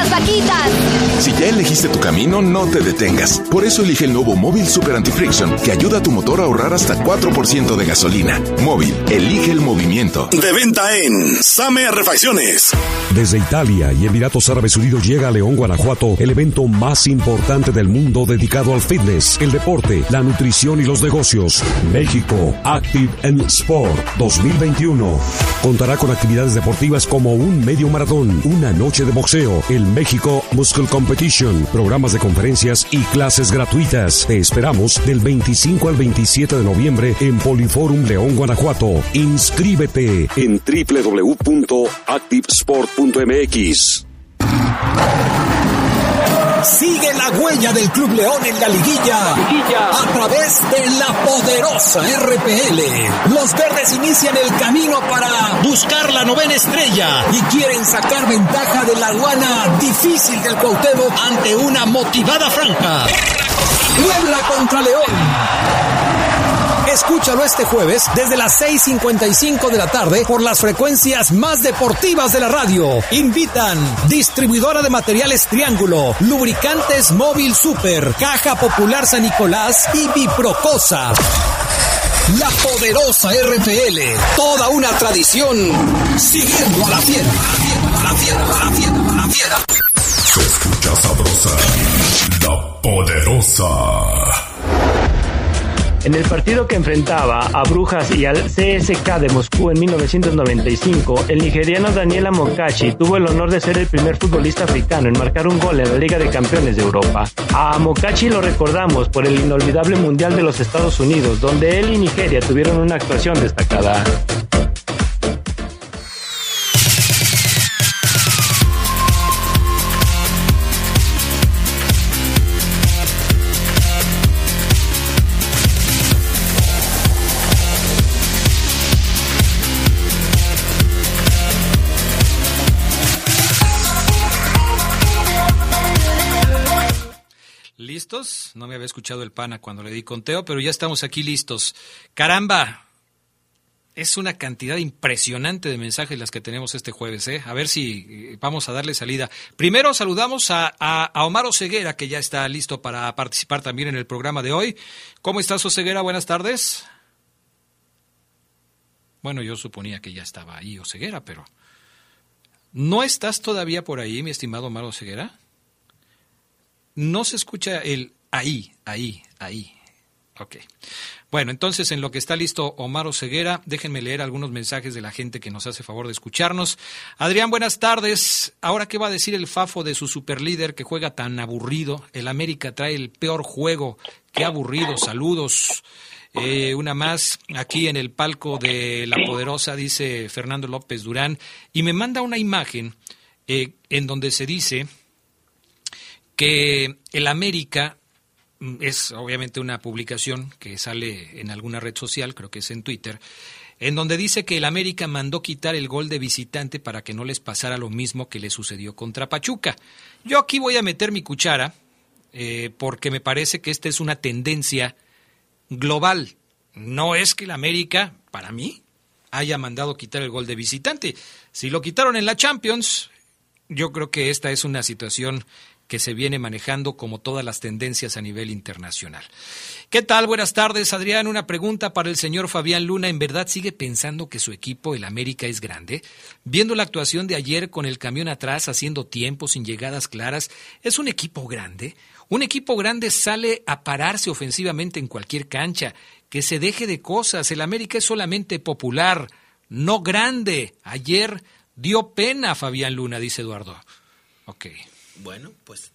ya elegiste tu camino, no te detengas. Por eso elige el nuevo Móvil Super Anti-Friction, que ayuda a tu motor a ahorrar hasta 4% de gasolina. Móvil, elige el movimiento. De venta en Same Refacciones. Desde Italia y Emiratos Árabes Unidos llega a León, Guanajuato, el evento más importante del mundo dedicado al fitness, el deporte, la nutrición y los negocios. México Active and Sport 2021. Contará con actividades deportivas como un medio maratón, una noche de boxeo, el México Muscle Competition, programas de conferencias y clases gratuitas. Te esperamos del 25 al 27 de noviembre en Poliforum León, Guanajuato. Inscríbete en www.activesport.mx. Sigue la huella del Club León en la liguilla, a través de la poderosa RPL. Los verdes inician el camino para buscar la novena estrella y quieren sacar ventaja de la aduana difícil del Cuauhtémoc ante una motivada franja. Puebla contra León. Escúchalo este jueves desde las 6.55 de la tarde por las frecuencias más deportivas de la radio. Invitan distribuidora de materiales Triángulo, lubricantes Móvil Super, Caja Popular San Nicolás y Biprocosa. La poderosa RPL, toda una tradición, siguiendo a la fiera, a la fiera, a la fiera, a la fiera. Se escucha sabrosa, la poderosa. En el partido que enfrentaba a Brujas y al CSK de Moscú en 1995, el nigeriano Daniel Amokachi tuvo el honor de ser el primer futbolista africano en marcar un gol en la Liga de Campeones de Europa. A Amokachi lo recordamos por el inolvidable Mundial de los Estados Unidos, donde él y Nigeria tuvieron una actuación destacada. No me había escuchado el pana cuando le di conteo, pero ya estamos aquí listos. Caramba, es una cantidad impresionante de mensajes las que tenemos este jueves, ¿eh? A ver si eh, vamos a darle salida. Primero saludamos a, a, a Omar Oseguera, que ya está listo para participar también en el programa de hoy. ¿Cómo estás, Oseguera? Buenas tardes. Bueno, yo suponía que ya estaba ahí Oseguera, pero... ¿No estás todavía por ahí, mi estimado Omar Oseguera? No se escucha el ahí, ahí, ahí. Ok. Bueno, entonces en lo que está listo Omar Oseguera, déjenme leer algunos mensajes de la gente que nos hace favor de escucharnos. Adrián, buenas tardes. Ahora, ¿qué va a decir el Fafo de su superlíder que juega tan aburrido? El América trae el peor juego. Qué aburrido. Saludos. Eh, una más aquí en el palco de La Poderosa, dice Fernando López Durán, y me manda una imagen eh, en donde se dice que el América mm, es obviamente una publicación que sale en alguna red social, creo que es en Twitter, en donde dice que el América mandó quitar el gol de visitante para que no les pasara lo mismo que le sucedió contra Pachuca. Yo aquí voy a meter mi cuchara eh, porque me parece que esta es una tendencia global. No es que el América, para mí, haya mandado quitar el gol de visitante. Si lo quitaron en la Champions, yo creo que esta es una situación que se viene manejando como todas las tendencias a nivel internacional. ¿Qué tal? Buenas tardes, Adrián. Una pregunta para el señor Fabián Luna. ¿En verdad sigue pensando que su equipo, el América, es grande? Viendo la actuación de ayer con el camión atrás, haciendo tiempo, sin llegadas claras, ¿es un equipo grande? Un equipo grande sale a pararse ofensivamente en cualquier cancha. Que se deje de cosas. El América es solamente popular, no grande. Ayer dio pena Fabián Luna, dice Eduardo. Ok. Bueno, pues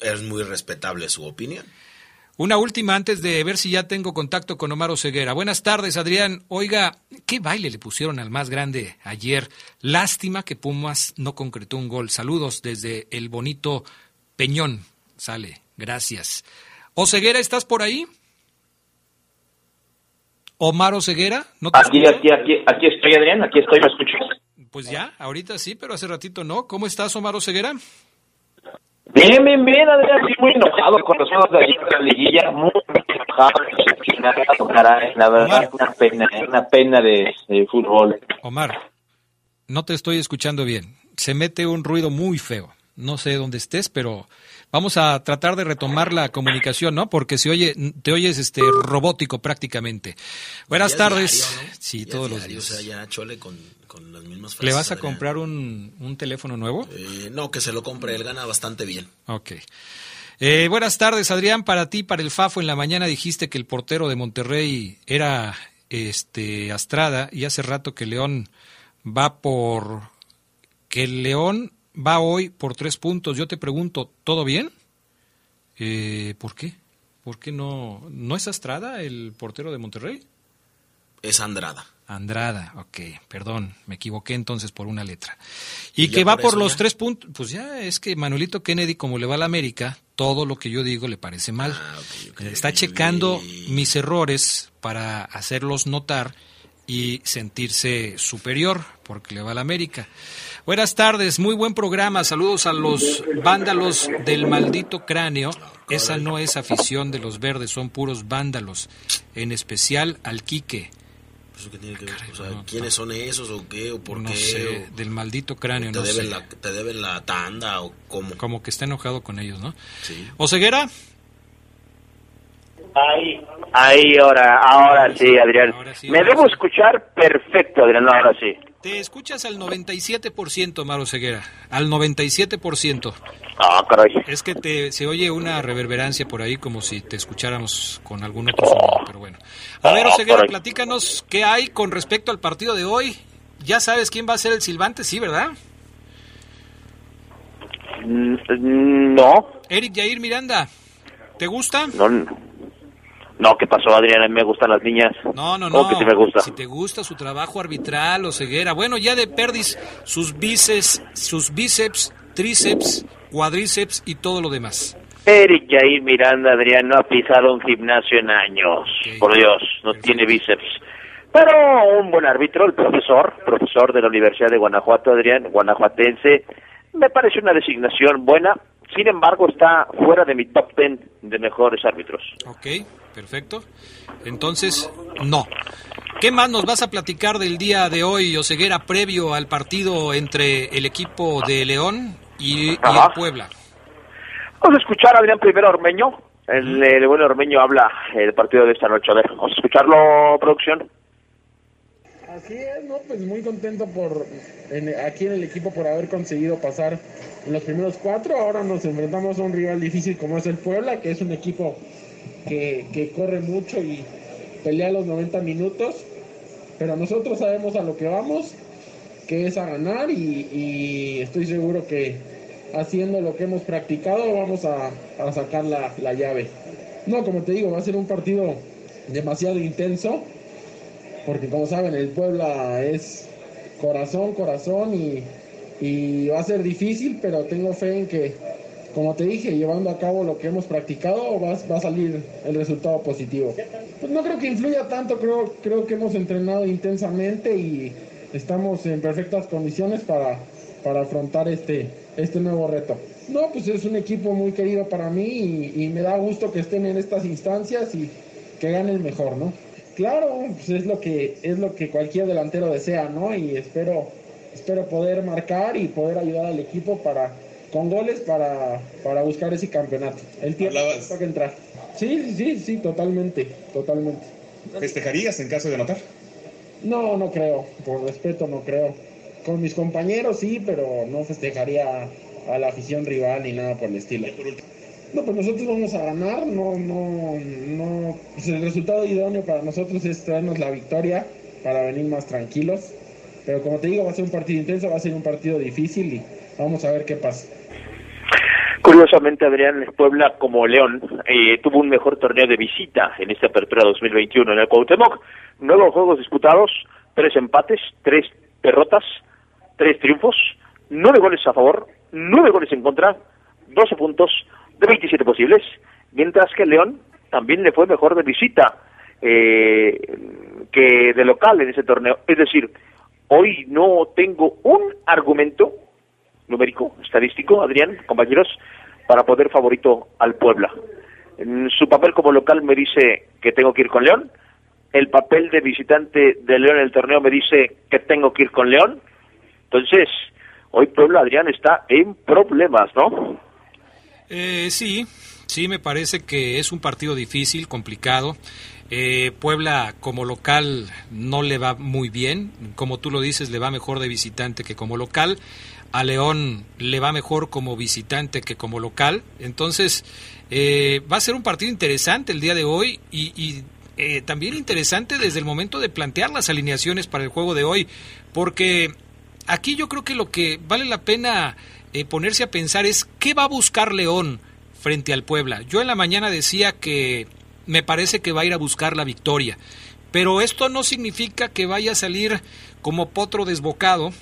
es muy respetable su opinión. Una última antes de ver si ya tengo contacto con Omar Oseguera. Buenas tardes, Adrián. Oiga, ¿qué baile le pusieron al más grande ayer? Lástima que Pumas no concretó un gol. Saludos desde el bonito Peñón. Sale, gracias. Oseguera, ¿estás por ahí? Omar Oseguera, ¿no te aquí, aquí, aquí, aquí estoy, Adrián, aquí estoy, ¿me escuchas? Pues ya, ahorita sí, pero hace ratito no. ¿Cómo estás, Omar Oseguera? Bien, bien, bien, Adrián, sí, muy enojado con los juegos de la liguilla, muy enojado, la verdad, una pena, una pena de, de fútbol. Omar. no te estoy escuchando bien. Se mete un ruido muy feo. No sé dónde estés, pero vamos a tratar de retomar la comunicación, ¿no? Porque se oye, te oyes este robótico prácticamente. Buenas Ya es tardes. diario, ¿no? Sí, Ya todos es los días. O sea, ya chole con, mismas frases. ¿Le vas a comprar un, un teléfono nuevo? Eh, no, que se lo compre, él gana bastante bien. Ok. Eh, buenas tardes, Adrián. Para ti, para el Fafo, en la mañana dijiste que el portero de Monterrey era este Astrada y hace rato que León va por que León va hoy por tres puntos. Yo te pregunto, ¿todo bien? Eh, ¿Por qué? ¿Por qué no? ¿No es Astrada el portero de Monterrey? Es Andrada. Andrada, ok, perdón, me equivoqué entonces por una letra. Y, ¿Y que va por los ya? tres puntos, pues ya es que Manuelito Kennedy, como le va a la América, todo lo que yo digo le parece mal. Ah, Está checando mis errores para hacerlos notar y sentirse superior, porque le va a la América. Buenas tardes, muy buen programa, saludos a los vándalos del maldito cráneo. Esa no es afición de los verdes, son puros vándalos, en especial al Quique. ¿Eso qué tiene que ver? O sea, ¿quiénes son esos o qué o por no qué? sé, o- del maldito cráneo, te no deben sé. la te deben la tanda o cómo? Como que está enojado con ellos, ¿no? Sí. ¿Oseguera? Ahí, ahí, ahora, ahora sí, Adrián. Me debo escuchar perfecto, Adrián, no, ahora sí. Te escuchas al 97%, Maro Ceguera. Al 97%. Ah, caray. Es que te, se oye una reverberancia por ahí como si te escucháramos con algún otro sonido, pero bueno. A ver, Ah, Oseguera, caray. platícanos qué hay con respecto al partido de hoy. Ya sabes quién va a ser el silbante, sí, ¿verdad? Mm, No, Eric Yair Miranda. ¿Te gusta? no, no, ¿qué pasó, Adrián? A mí me gustan las niñas. No, no, ¿Cómo no. que sí me gusta? Si te gusta su trabajo arbitral o ceguera. Bueno, ya de perdis sus bíceps, sus bíceps, tríceps, cuadríceps y todo lo demás. Eric Jair Miranda, Adrián, no ha pisado un gimnasio en años. Por Dios, no tiene bíceps. Pero un buen árbitro, el profesor, profesor de la Universidad de Guanajuato, Adrián, guanajuatense, me parece una designación buena. Sin embargo, está fuera de mi top ten de mejores árbitros. Ok, perfecto. Entonces, no. ¿Qué más nos vas a platicar del día de hoy, Oseguera, previo al partido entre el equipo de León y, el Puebla? Vamos a escuchar a Adrián primero Ormeño. El, el buen Ormeño habla del partido de esta noche. A ver, vamos a escucharlo, producción. Así es, ¿no? Pues muy contento por en- aquí en el equipo por haber conseguido pasar en los primeros cuatro. Ahora nos enfrentamos a un rival difícil como es el Puebla, que es un equipo que, que corre mucho y pelea los 90 minutos. Pero nosotros sabemos a lo que vamos, que es a ganar y, estoy seguro que haciendo lo que hemos practicado vamos a, a sacar la, la llave. No, como te digo, va a ser un partido demasiado intenso porque como saben el Puebla es corazón, corazón y, y va a ser difícil, pero tengo fe en que, como te dije, llevando a cabo lo que hemos practicado va, a salir el resultado positivo. Pues no creo que influya tanto, creo, creo que hemos entrenado intensamente y estamos en perfectas condiciones para, para afrontar este, este nuevo reto. No, pues es un equipo muy querido para mí y, me da gusto que estén en estas instancias y que gane el mejor, ¿no? Claro, pues es lo que es lo que cualquier delantero desea, ¿no? Y espero espero poder marcar y poder ayudar al equipo para con goles para, para buscar ese campeonato. El tiempo que entrar. Sí, sí, sí, sí, totalmente, totalmente. ¿Festejarías en caso de anotar? No, no creo, por respeto no creo. Con mis compañeros sí, pero no festejaría a la afición rival ni nada por el estilo. No, pues nosotros vamos a ganar, no, no, no, pues el resultado idóneo para nosotros es traernos la victoria para venir más tranquilos. Pero como te digo, va a ser un partido intenso, va a ser un partido difícil y vamos a ver qué pasa. Curiosamente, Adrián, Puebla como León eh, tuvo un mejor torneo de visita en esta apertura 2021 en el Cuauhtémoc. Nueve juegos disputados, tres empates, tres derrotas, tres triunfos, nueve goles a favor, nueve goles en contra, 12 puntos de 27 posibles, mientras que León también le fue mejor de visita eh, que de local en ese torneo. Es decir, hoy no tengo un argumento numérico, estadístico, Adrián, compañeros, para poder favorito al Puebla. Su papel como local me dice que tengo que ir con León. El papel de visitante de León en el torneo me dice que tengo que ir con León. Entonces, hoy Puebla Adrián está en problemas, ¿no? Eh, sí, sí, me parece que es un partido difícil, complicado. Eh, Puebla como local no le va muy bien, como tú lo dices, le va mejor de visitante que como local. A León le va mejor como visitante que como local. Entonces, eh, va a ser un partido interesante el día de hoy y, y eh, también interesante desde el momento de plantear las alineaciones para el juego de hoy, porque aquí yo creo que lo que vale la pena eh, ponerse a pensar es qué va a buscar León frente al Puebla. Yo en la mañana decía que me parece que va a ir a buscar la victoria, pero esto no significa que vaya a salir como potro desbocado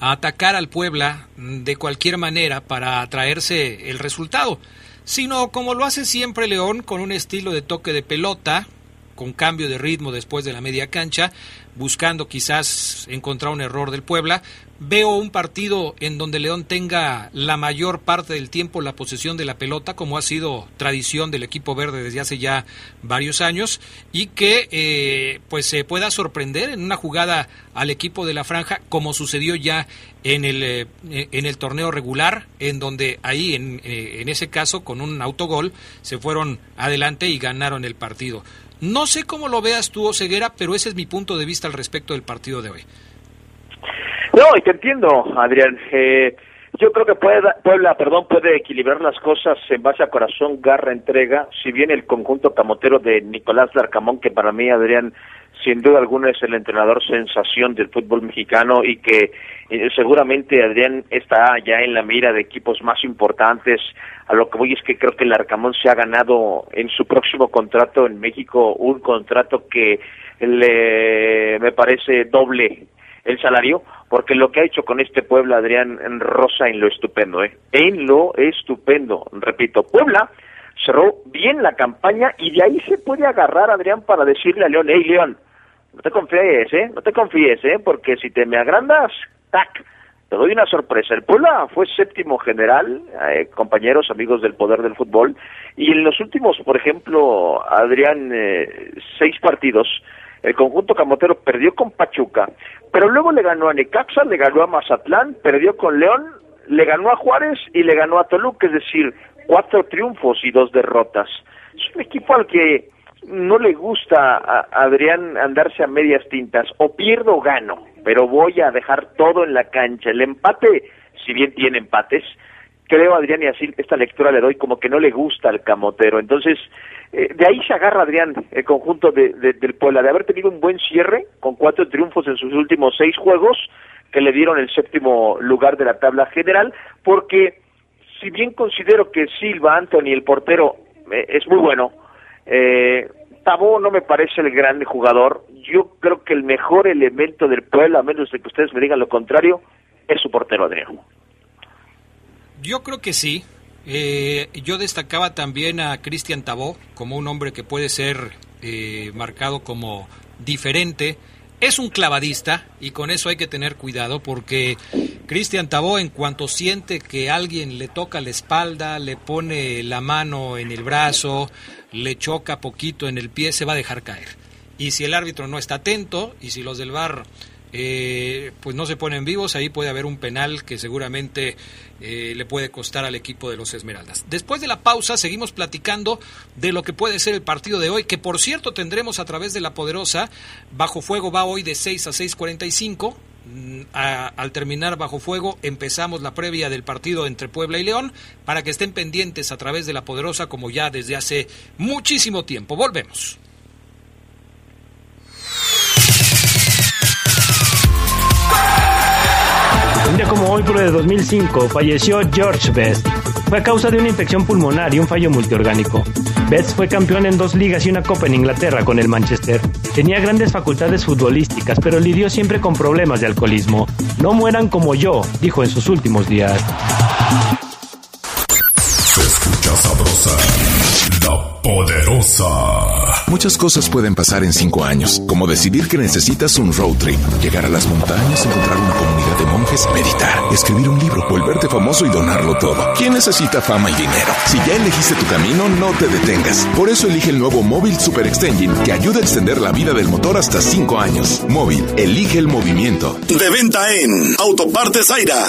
a atacar al Puebla de cualquier manera para traerse el resultado sino como lo hace siempre León con un estilo de toque de pelota, con cambio de ritmo después de la media cancha, buscando quizás encontrar un error del Puebla. Veo un partido en donde León tenga la mayor parte del tiempo la posesión de la pelota, como ha sido tradición del equipo verde desde hace ya varios años, y que eh, pues se pueda sorprender en una jugada al equipo de la franja, como sucedió ya en el, eh, en el torneo regular, en donde ahí, en, eh, en ese caso, con un autogol, se fueron adelante y ganaron el partido. No sé cómo lo veas tú, Ceguera, pero ese es mi punto de vista al respecto del partido de hoy. Y te entiendo, Adrián. Eh, yo creo que puede, Puebla, perdón, puede equilibrar las cosas en base a corazón, garra, entrega. Si bien el conjunto camotero de Nicolás Larcamón, que para mí, Adrián, sin duda alguna es el entrenador sensación del fútbol mexicano y que eh, seguramente Adrián está ya en la mira de equipos más importantes. A lo que voy es que creo que el Arcamón se ha ganado en su próximo contrato en México un contrato que le me parece doble el salario, porque lo que ha hecho con este Puebla, Adrián Rosa, en lo estupendo, ¿eh? En lo estupendo, repito, Puebla cerró bien la campaña y de ahí se puede agarrar, Adrián, para decirle a León, hey, León, no te confíes, ¿eh? No te confíes, ¿eh? Porque si te me agrandas, tac, te doy una sorpresa. El Puebla fue séptimo general, eh, compañeros, amigos del poder del fútbol, y en los últimos, por ejemplo, Adrián, eh, seis partidos, el conjunto camotero perdió con Pachuca, pero luego le ganó a Necaxa, le ganó a Mazatlán, perdió con León, le ganó a Juárez y le ganó a Toluca, es decir, cuatro triunfos y dos derrotas. Es un equipo al que no le gusta a Adrián andarse a medias tintas, o pierdo o gano, pero voy a dejar todo en la cancha. El empate, si bien tiene empates, creo Adrián y así esta lectura le doy como que no le gusta al camotero. Entonces, eh, de ahí se agarra Adrián el conjunto de, del Puebla, de haber tenido un buen cierre con cuatro triunfos en sus últimos seis juegos que le dieron el séptimo lugar de la tabla general, porque si bien considero que Silva, Anthony, el portero, eh, es muy bueno, eh, Tabó no me parece el gran jugador. Yo creo que el mejor elemento del Puebla, a menos de que ustedes me digan lo contrario, es su portero Adrián. Yo creo que sí. Eh, yo destacaba también a Cristian Tabó como un hombre que puede ser eh, marcado como diferente. Es un clavadista y con eso hay que tener cuidado porque Cristian Tabó en cuanto siente que alguien le toca la espalda, le pone la mano en el brazo, le choca poquito en el pie, se va a dejar caer. Y si el árbitro no está atento y si los del bar eh, pues no se ponen vivos, ahí puede haber un penal que seguramente eh, le puede costar al equipo de los Esmeraldas. Después de la pausa seguimos platicando de lo que puede ser el partido de hoy, que por cierto tendremos a través de la poderosa, Bajo Fuego va hoy de 6 a 6.45. Mm, a, al terminar bajo fuego empezamos la previa del partido entre Puebla y León para que estén pendientes a través de la poderosa como ya desde hace muchísimo tiempo. Volvemos. Un día como hoy, pero de 2005, falleció George Best. Fue a causa de una infección pulmonar y un fallo multiorgánico. Best fue campeón en dos ligas y una copa en Inglaterra con el Manchester. Tenía grandes facultades futbolísticas, pero lidió siempre con problemas de alcoholismo. No mueran como yo, dijo en sus últimos días. Se escucha sabrosa, La Poderosa. Muchas cosas pueden pasar en cinco años, como decidir que necesitas un road trip, llegar a las montañas, encontrar una comunidad de monjes, meditar, escribir un libro, volverte famoso y donarlo todo. ¿Quién necesita fama y dinero? Si ya elegiste tu camino, no te detengas. Por eso elige el nuevo Móvil Super Extension que ayuda a extender la vida del motor hasta cinco años. Móvil, elige el movimiento. De venta en Autopartes Zaira.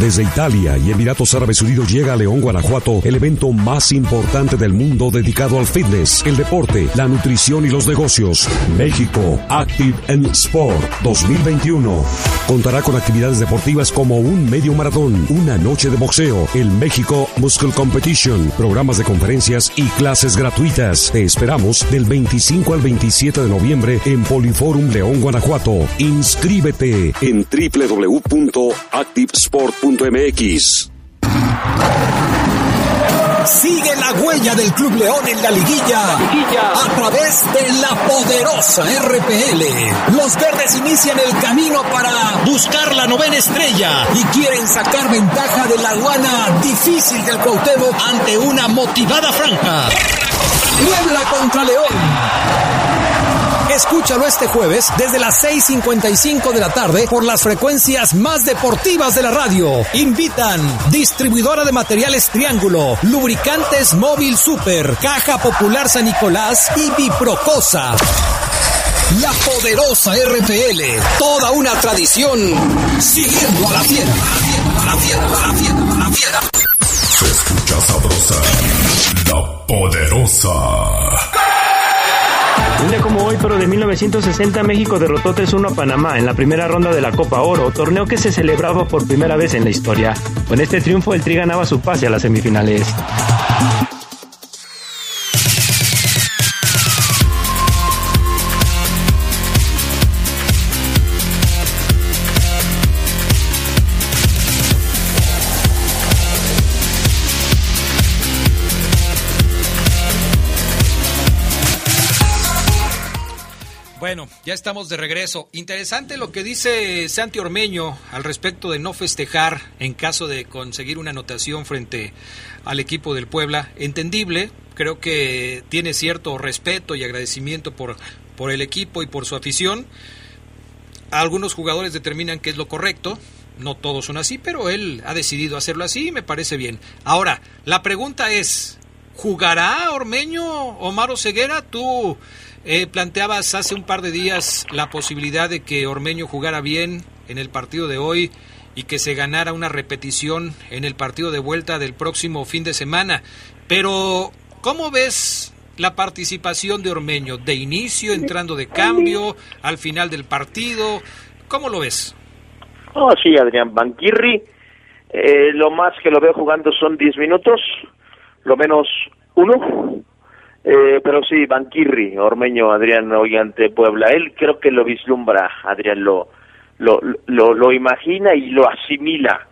Desde Italia y Emiratos Árabes Unidos llega a León, Guanajuato, el evento más importante del mundo dedicado al fitness, el deporte, la nutrición y los negocios. México Active and Sport 2021. Contará con actividades deportivas como un medio maratón, una noche de boxeo, el México Muscle Competition, programas de conferencias y clases gratuitas. Te esperamos del 25 al 27 de noviembre en Poliforum León, Guanajuato. Inscríbete en www.activesport.mx. Sigue la huella del Club León en la liguilla, a través de la poderosa RPL. Los verdes inician el camino para buscar la novena estrella y quieren sacar ventaja de la aduana difícil del Cuauhtémoc ante una motivada franja. Puebla contra León. Escúchalo este jueves desde las 6.55 de la tarde por las frecuencias más deportivas de la radio. Invitan distribuidora de materiales Triángulo, lubricantes Móvil Super, Caja Popular San Nicolás y Biprocosa. La poderosa RPL, toda una tradición, siguiendo a la fiera, a la fiera, a la fiera, a la fiera. Se escucha sabrosa, la poderosa. Un día como hoy, pero de 1960, México derrotó 3-1 a Panamá en la primera ronda de la Copa Oro, torneo que se celebraba por primera vez en la historia. Con este triunfo, el Tri ganaba su pase a las semifinales. Ya estamos de regreso. Interesante lo que dice Santi Ormeño al respecto de no festejar en caso de conseguir una anotación frente al equipo del Puebla. Entendible, creo que tiene cierto respeto y agradecimiento por, por el equipo y por su afición. Algunos jugadores determinan que es lo correcto, no todos son así, pero él ha decidido hacerlo así y me parece bien. Ahora, la pregunta es, ¿jugará Ormeño Omar Ceguera? Tú eh, planteabas hace un par de días la posibilidad de que Ormeño jugara bien en el partido de hoy y que se ganara una repetición en el partido de vuelta del próximo fin de semana. Pero, ¿cómo ves la participación de Ormeño? ¿De inicio, entrando de cambio, al final del partido? ¿Cómo lo ves? Oh, sí, Adrián Banquirri. Eh, lo más que lo veo jugando son 10 minutos, lo menos uno. Eh, pero sí, Banquirri, Ormeño, Adrián, hoy ante Puebla. Él creo que lo vislumbra, Adrián, lo, lo, lo, lo imagina y lo asimila.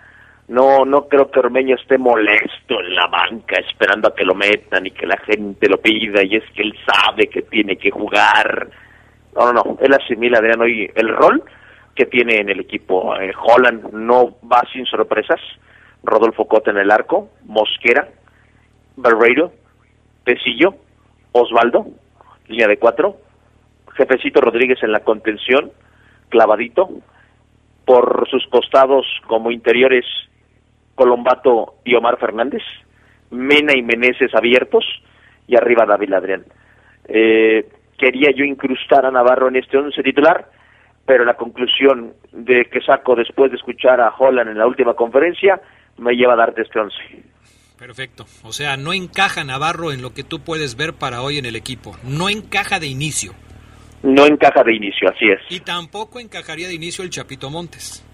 No, no creo que Ormeño esté molesto en la banca esperando a que lo metan y que la gente lo pida y es que él sabe que tiene que jugar. No, no, no, él asimila, Adrián, hoy el rol que tiene en el equipo. Eh, Holland no va sin sorpresas. Rodolfo Cota en el arco, Mosquera, Barreiro, Pesillo, Osvaldo, línea de cuatro, Jefecito Rodríguez en la contención, clavadito, por sus costados como interiores Colombato y Omar Fernández, Mena y Meneses abiertos, y arriba David Adrián. Eh, quería yo incrustar a Navarro en este once titular, pero la conclusión de que saco después de escuchar a Holland en la última conferencia me lleva a darte este once. Perfecto. O sea, no encaja Navarro en lo que tú puedes ver para hoy en el equipo. No encaja de inicio. No encaja de inicio, así es. Y tampoco encajaría de inicio el Chapito Montes.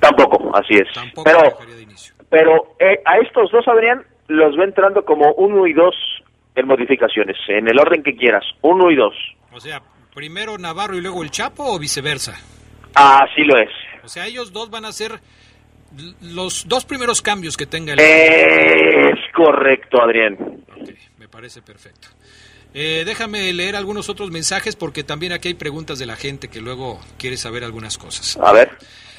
Tampoco, así es. Tampoco pero encajaría de inicio. pero eh, a estos dos, Adrián, los ve entrando como uno y dos en modificaciones, en el orden que quieras, uno y dos. O sea, primero Navarro y luego el Chapo o viceversa. Así lo es. O sea, ellos dos van a ser los dos primeros cambios que tenga el Es correcto, Adrián. me parece perfecto. Eh, déjame leer algunos otros mensajes porque también aquí hay preguntas de la gente que luego quiere saber algunas cosas. A ver.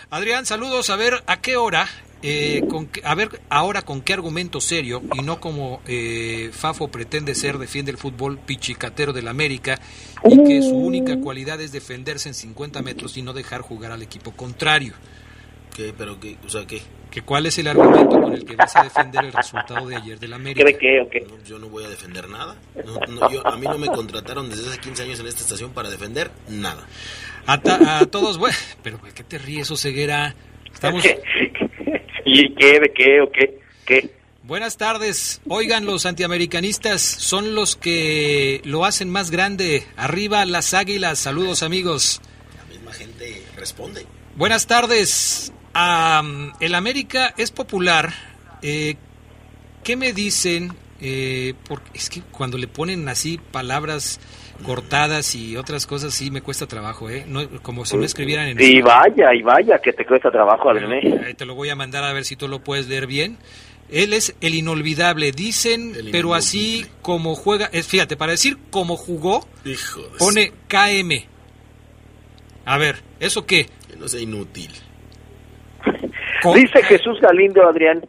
Adrián, saludos. A ver, ¿a qué hora? Eh, con, a ver, ahora con qué argumento serio y no como eh, Fafo pretende ser, defiende el fútbol pichicatero del América y que su única cualidad es defenderse en 50 metros y no dejar jugar al equipo contrario. ¿Qué? ¿Pero qué? O sea, ¿qué? ¿Que ¿Cuál es el argumento con el que vas a defender el resultado de ayer del América? ¿Qué de qué o qué? No, yo no voy a defender nada. No, no, yo, a mí no me contrataron desde hace 15 años en esta estación para defender nada. A, ta- a todos, bueno, pero ¿por qué te ríes, Oseguera? Estamos... ¿Y qué? ¿De qué o qué? ¿Qué? Buenas tardes. Oigan, los antiamericanistas son los que lo hacen más grande. Arriba las águilas. Saludos, amigos. La misma gente responde. Buenas tardes. Am, el América es popular. Eh, ¿Qué me dicen? Eh, porque es que cuando le ponen así palabras cortadas y otras cosas, sí me cuesta trabajo, ¿eh? No, como si no escribieran en Y vaya, y vaya, que te cuesta trabajo, Adrián. ¿eh? Te lo voy a mandar a ver si tú lo puedes leer bien. Él es el inolvidable, dicen, pero así como juega, fíjate, para decir cómo jugó, Hijo de pone KM. A ver, ¿eso qué? Que no sea inútil. Dice Jesús Galindo, Adrián.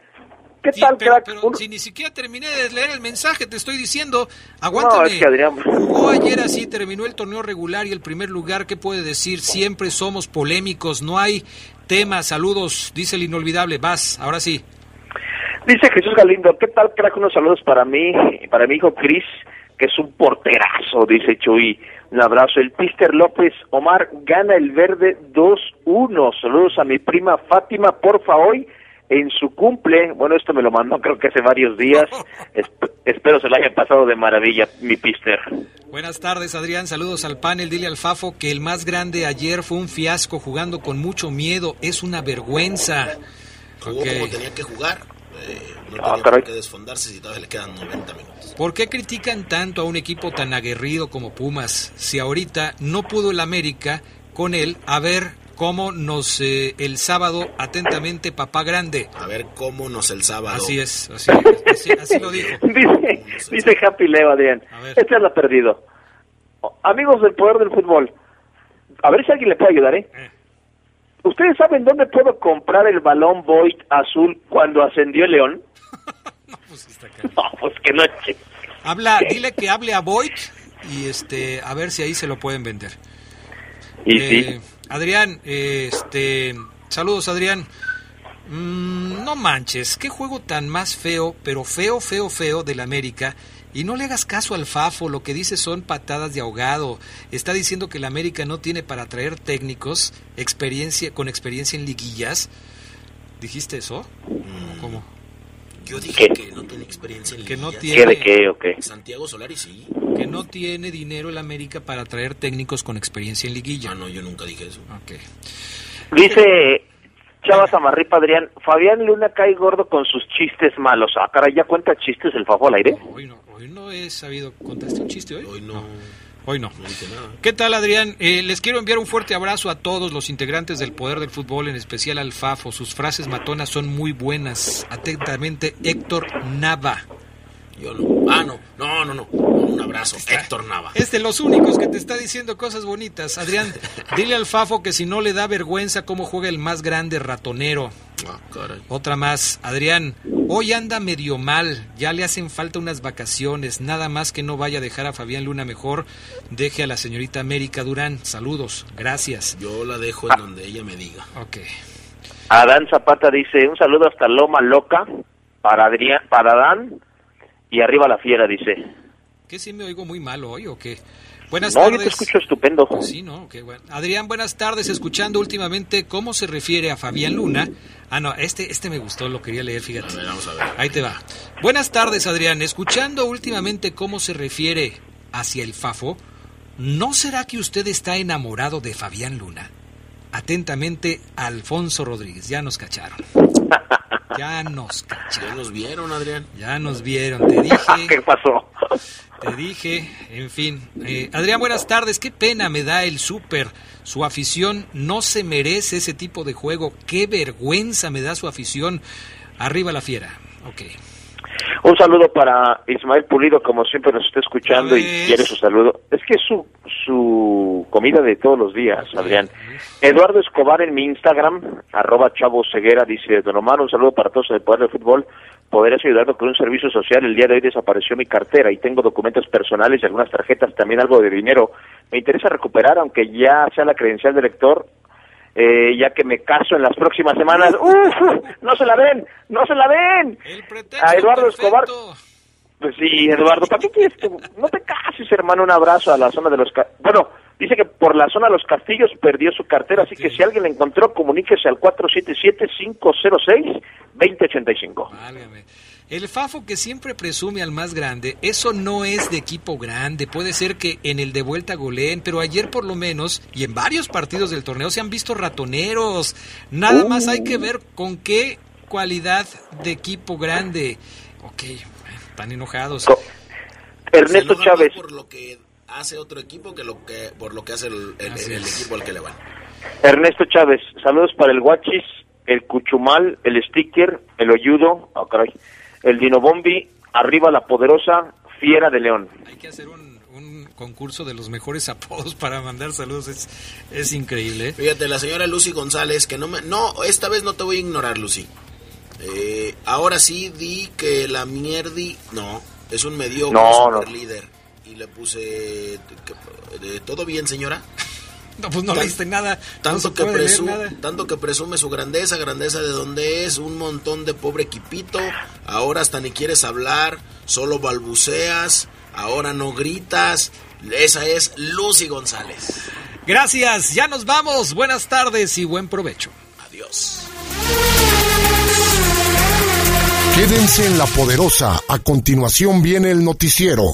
¿Qué Sí, tal, pero, crack? pero Un- si ni siquiera terminé de leer el mensaje, te estoy diciendo, aguántame. No, es que Adrián... Jugó ayer así, terminó el torneo regular y el primer lugar, ¿qué puede decir? Siempre somos polémicos, no hay tema, saludos, dice el inolvidable, vas, ahora sí. Dice Jesús Galindo, ¿qué tal, crack? Unos saludos para mí, para mi hijo Cris, que es un porterazo, dice Chuy. Un abrazo. El Pister López Omar gana el verde 2-1. Saludos a mi prima Fátima, porfa, hoy en su cumple. Bueno, esto me lo mandó creo que hace varios días. Esp- espero se lo hayan pasado de maravilla, mi Pister. Buenas tardes, Adrián. Saludos al panel. Dile al Fafo que el más grande ayer fue un fiasco jugando con mucho miedo. Es una vergüenza. Jugó como tenía que jugar. Eh, no Ah, tenía qué desfondarse si todavía le quedan 90 minutos. ¿Por qué critican tanto a un equipo tan aguerrido como Pumas? Si ahorita no pudo el América con él, a ver cómo nos eh, el sábado atentamente papá grande. A ver cómo nos el sábado. Así es, así, así, así lo dijo. dice, dice Happy Leo, Adrián. Este anda perdido. O- Amigos del poder del fútbol, a ver si alguien le puede ayudar, ¿eh? ¿Ustedes saben dónde puedo comprar el balón Void azul cuando ascendió el León? no, pues que no. Habla, dile que hable a Voigt y este a ver si ahí se lo pueden vender. Y Eh, sí. Adrián, eh, este, saludos Adrián. Mm, no manches, qué juego tan más feo, pero feo, feo, feo del América. Y no le hagas caso al Fafo, lo que dice son patadas de ahogado. Está diciendo que el América no tiene para traer técnicos experiencia con experiencia en liguillas. ¿Dijiste eso? Mm. ¿Cómo? Yo dije que no tiene experiencia en Que no liguillas. tiene- ¿Qué de qué o qué? Santiago Solari sí. Que no tiene dinero el América para traer técnicos con experiencia en liguilla. Ah, no, yo nunca dije eso. Ok. Dice Chava Samarripa, Adrián, Fabián Luna cae gordo con sus chistes malos. Ah, caray, ¿ya cuenta chistes el Fafo al aire? Hoy no, hoy no he sabido. ¿Contaste un chiste hoy? Hoy no. Hoy no. No dije nada. ¿Qué tal, Adrián? Eh, les quiero enviar un fuerte abrazo a todos los integrantes del Poder del Fútbol, en especial al Fafo. Sus frases matonas son muy buenas. Atentamente, Héctor Nava. Yo no. Ah, no. No, no, no. Un abrazo. Héctor Nava. Es de los únicos que te está diciendo cosas bonitas. Adrián, dile al Fafo que si no le da vergüenza cómo juega el más grande ratonero. Ah, caray. Otra más. Adrián, hoy anda medio mal. Ya le hacen falta unas vacaciones. Nada más que no vaya a dejar a Fabián Luna mejor. Deje a la señorita América Durán. Saludos. Gracias. Yo la dejo en donde ella me diga. Ok. Adán Zapata dice, un saludo hasta Loma Loca para Adrián, para Adán y arriba la fiera, dice. ¿Qué si me oigo muy mal hoy o qué? Buenas no, yo tardes. te escucho estupendo. Sí, ¿no? Qué bueno. Adrián, buenas tardes. Escuchando últimamente cómo se refiere a Fabián Luna. Ah, no, este, este me gustó, lo quería leer, fíjate. A ver, vamos a ver. Ahí te va. Buenas tardes, Adrián. Escuchando últimamente cómo se refiere hacia el Fafo, ¿no será que usted está enamorado de Fabián Luna? Atentamente, Alfonso Rodríguez. Ya nos cacharon. Ya nos cacharon. Ya nos vieron, Adrián. Ya nos vieron. Te dije. ¿Qué pasó? Te dije, en fin. Eh, Adrián, buenas tardes. Qué pena me da el súper. Su afición no se merece ese tipo de juego. Qué vergüenza me da su afición. Arriba la fiera. Ok. Un saludo para Ismael Pulido, como siempre nos está escuchando y quiere su saludo. Es que es su, su comida de todos los días, Adrián. Eduardo Escobar en mi Instagram, arroba Chavo Ceguera, dice, Don Omar, un saludo para todos en el Poder del Fútbol. ¿Podrías ayudarme con un servicio social? El día de hoy desapareció mi cartera y tengo documentos personales y algunas tarjetas, también algo de dinero. Me interesa recuperar, aunque ya sea la credencial de lector, eh, ya que me caso en las próximas semanas. ¡Uf! ¡No se la ven! ¡No se la ven! A Eduardo Escobar. Pues sí, Eduardo, ¿para qué quieres? tú? No te cases, hermano. Un abrazo a la zona de los... Bueno, dice que por la zona de los castillos perdió su cartera, así que si alguien la encontró, comuníquese al 477-506-2085. Válgame. El Fafo que siempre presume al más grande, eso no es de equipo grande. Puede ser que en el de vuelta goleen, pero ayer por lo menos, y en varios partidos del torneo, se han visto ratoneros. Nada más hay que ver con qué cualidad de equipo grande. Ok, están enojados. Ernesto Chávez. por lo que hace otro equipo que lo que por lo que hace el, equipo al que le van. Ernesto Chávez, saludos para el Guachis, el Cuchumal, el Sticker, el Oyudo, ah, caray, el Dinobombi, arriba la poderosa Fiera de León. Hay que hacer un, un concurso de los mejores apodos para mandar saludos. Es, es increíble. ¿eh? Fíjate, la señora Lucy González, que no me... No, esta vez no te voy a ignorar, Lucy. Eh, ahora sí di que la mierdi... No, es un mediocre No, no. super líder. Y le puse... que- ¿Todo bien, señora? No, pues no Tan- leíste nada. Tanto, no que presu- nada. tanto que presume su grandeza, grandeza de dónde es, un montón de pobre equipito, ahora hasta ni quieres hablar, solo balbuceas, ahora no gritas, esa es Lucy González. Gracias, ya nos vamos. Buenas tardes y buen provecho. Adiós. Quédense en la poderosa. A continuación viene el noticiero.